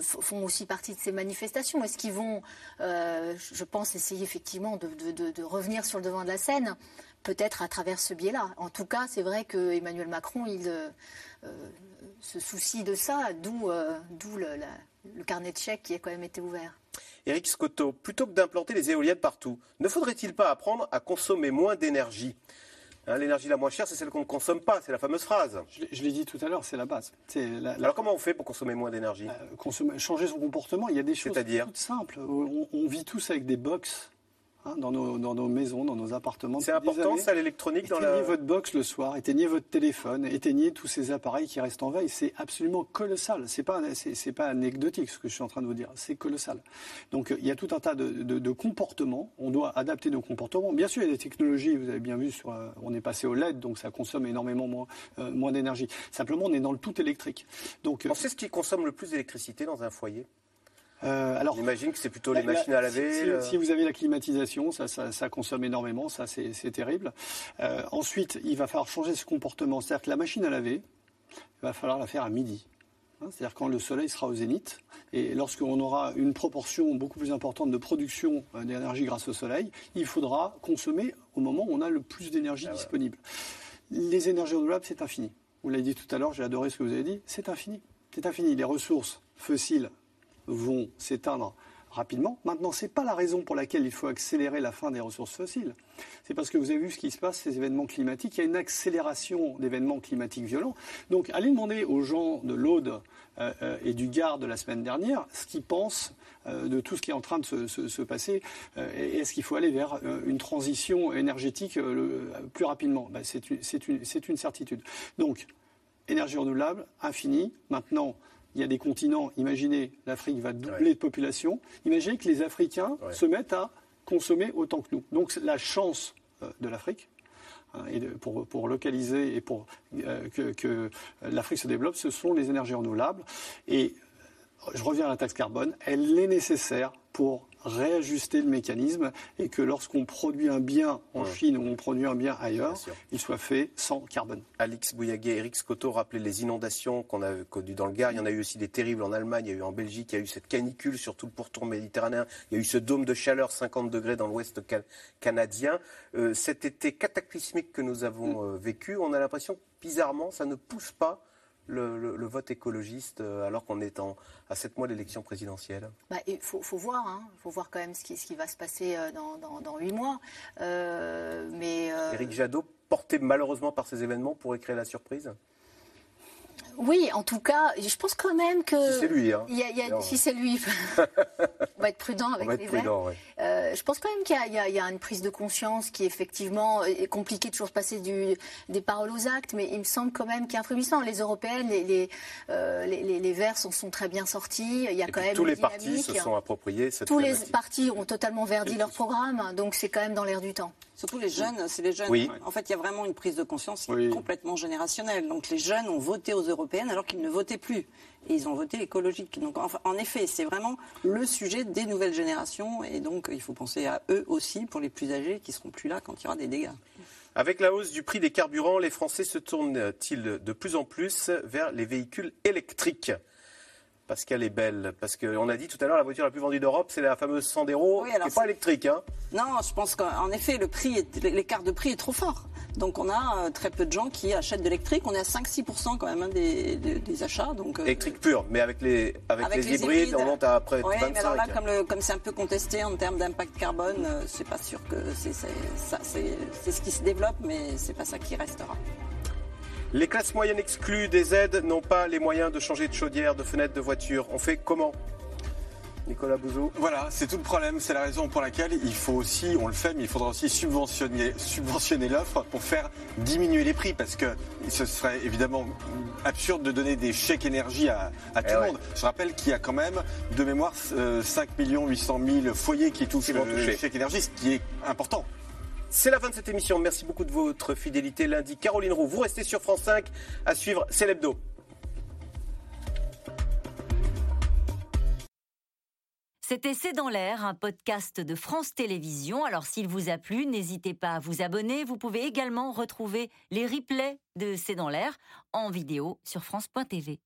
font aussi partie de ces manifestations. Est-ce qu'ils vont, je pense, essayer effectivement de, revenir sur le devant de la scène? Peut-être à travers ce biais-là. En tout cas, c'est vrai que Emmanuel Macron, il euh, euh, se soucie de ça, d'où euh, le, carnet de chèques qui a quand même été ouvert. Éric Scotto, plutôt que d'implanter les éoliennes partout, ne faudrait-il pas apprendre à consommer moins d'énergie? Hein, L'énergie la moins chère, c'est celle qu'on ne consomme pas, c'est la fameuse phrase. Je, l'ai dit tout à l'heure, c'est la base. Alors comment on fait pour consommer moins d'énergie? Changer son comportement, il y a des choses toutes simples. On, on, vit tous avec des box Hein, dans, nos, dans, nos, maisons, dans nos appartements. C'est important, ça, l'électronique dans la... votre box le soir, éteignez votre téléphone, éteignez tous ces appareils qui restent en veille. C'est absolument colossal. C'est pas, c'est, pas anecdotique ce que je suis en train de vous dire. C'est colossal. Donc, il y a tout un tas de, de, comportements. On doit adapter nos comportements. Bien sûr, il y a des technologies. Vous avez bien vu, sur, euh, on est passé au LED, donc ça consomme énormément moins, euh, moins d'énergie. Simplement, on est dans le tout électrique. Donc, on sait ce qui consomme le plus d'électricité dans un foyer? Euh, alors, J'imagine que c'est plutôt les machines à laver. Si, vous avez la climatisation, ça, ça, consomme énormément, ça c'est terrible. Euh, ensuite, il va falloir changer ce comportement. C'est-à-dire que la machine à laver, il va falloir la faire à midi. Hein, c'est-à-dire quand le soleil sera au zénith. Et lorsqu'on aura une proportion beaucoup plus importante de production euh, d'énergie grâce au soleil, il faudra consommer au moment où on a le plus d'énergie ah disponible. Les énergies renouvelables, c'est infini. Vous l'avez dit tout à l'heure, j'ai adoré ce que vous avez dit, c'est infini. C'est infini. Les ressources fossiles vont s'éteindre rapidement. Maintenant, ce n'est pas la raison pour laquelle il faut accélérer la fin des ressources fossiles. C'est parce que vous avez vu ce qui se passe, ces événements climatiques. Il y a une accélération d'événements climatiques violents. Donc, allez demander aux gens de l'Aude euh, euh, et du Gard de la semaine dernière ce qu'ils pensent euh, de tout ce qui est en train de se, passer. et est-ce qu'il faut aller vers une transition énergétique plus rapidement? Ben, C'est une certitude. Donc, énergie renouvelable, infinie. Maintenant, il y a des continents, imaginez, l'Afrique va doubler de population, imaginez que les Africains se mettent à consommer autant que nous. Donc la chance euh, de l'Afrique, hein, pour, pour, localiser et pour euh, que, que l'Afrique se développe, ce sont les énergies renouvelables. Et je reviens à la taxe carbone, elle est nécessaire pour réajuster le mécanisme et que lorsqu'on produit un bien en Chine ou on produit un bien ailleurs, il soit fait sans carbone. Alix Bouillaguet, Eric Scotto rappelait les inondations qu'on a connues dans le Gard. Il y en a eu aussi des terribles en Allemagne, il y a eu en Belgique, il y a eu cette canicule sur tout le pourtour méditerranéen, il y a eu ce dôme de chaleur 50 degrés dans l'ouest canadien. Euh, cet été cataclysmique que nous avons euh, vécu, on a l'impression que bizarrement, ça ne pousse pas le, vote écologiste euh, alors qu'on est en, à sept mois d'élection présidentielle bah, Il faut, voir, il hein. faut voir quand même ce qui, ce qui va se passer euh, dans, huit mois. Euh, mais Éric Jadot, porté malheureusement par ces événements, pourrait créer la surprise? Oui, en tout cas, je pense quand même que. Si c'est lui, hein. si c'est lui, on va être prudent avec les prudent, euh, je pense quand même qu'il y, a une prise de conscience qui effectivement est compliquée de toujours passer du, des paroles aux actes, mais il me semble quand même qu'il y a un frémissement. Les européennes, les, les, euh, les, Verts sont, sont, très bien sortis. Il y a quand même tous les partis se sont appropriés cette Tous les partis ont totalement verdi leur programme, donc c'est quand même dans l'air du temps. Surtout les jeunes, c'est les jeunes. En fait, il y a vraiment une prise de conscience complètement générationnelle. Donc les jeunes ont voté aux européennes alors qu'ils ne votaient plus. Et ils ont voté écologique. Donc en effet, c'est vraiment le sujet des nouvelles générations. Et donc il faut penser à eux aussi pour les plus âgés qui seront plus là quand il y aura des dégâts. Avec la hausse du prix des carburants, les Français se tournent-ils de plus en plus vers les véhicules électriques? Parce qu'elle est belle. Parce qu'on a dit tout à l'heure, la voiture la plus vendue d'Europe, c'est la fameuse Sandero, qui n'est pas électrique. Hein. Non, je pense qu'en effet, le prix l'écart de prix est trop fort. Donc on a euh, très peu de gens qui achètent d'électrique. On est à 5-6% quand même hein, des, achats. Donc, euh, électrique pur, mais avec les, avec, les, hybrides, on monte à près oui, 25. mais alors là, comme c'est un peu contesté en termes d'impact carbone, euh, c'est pas sûr que c'est ce qui se développe, mais c'est pas ça qui restera. Les classes moyennes exclues des aides n'ont pas les moyens de changer de chaudière, de fenêtre, de voiture. On fait comment? Nicolas Bouzou Voilà, c'est tout le problème. C'est la raison pour laquelle il faut aussi, on le fait, mais il faudra aussi subventionner, subventionner l'offre pour faire diminuer les prix. Parce que ce serait évidemment absurde de donner des chèques énergie à, tout eh le monde. Je rappelle qu'il y a quand même, de mémoire, 5 800 000 foyers qui touchent le chèque énergie, ce qui est important. C'est la fin de cette émission. Merci beaucoup de votre fidélité. Lundi, Caroline Roux, vous restez sur France 5 à suivre C'est l'hebdo. C'était C'est dans l'air, un podcast de France Télévisions. Alors s'il vous a plu, n'hésitez pas à vous abonner. Vous pouvez également retrouver les replays de C'est dans l'air en vidéo sur France.tv.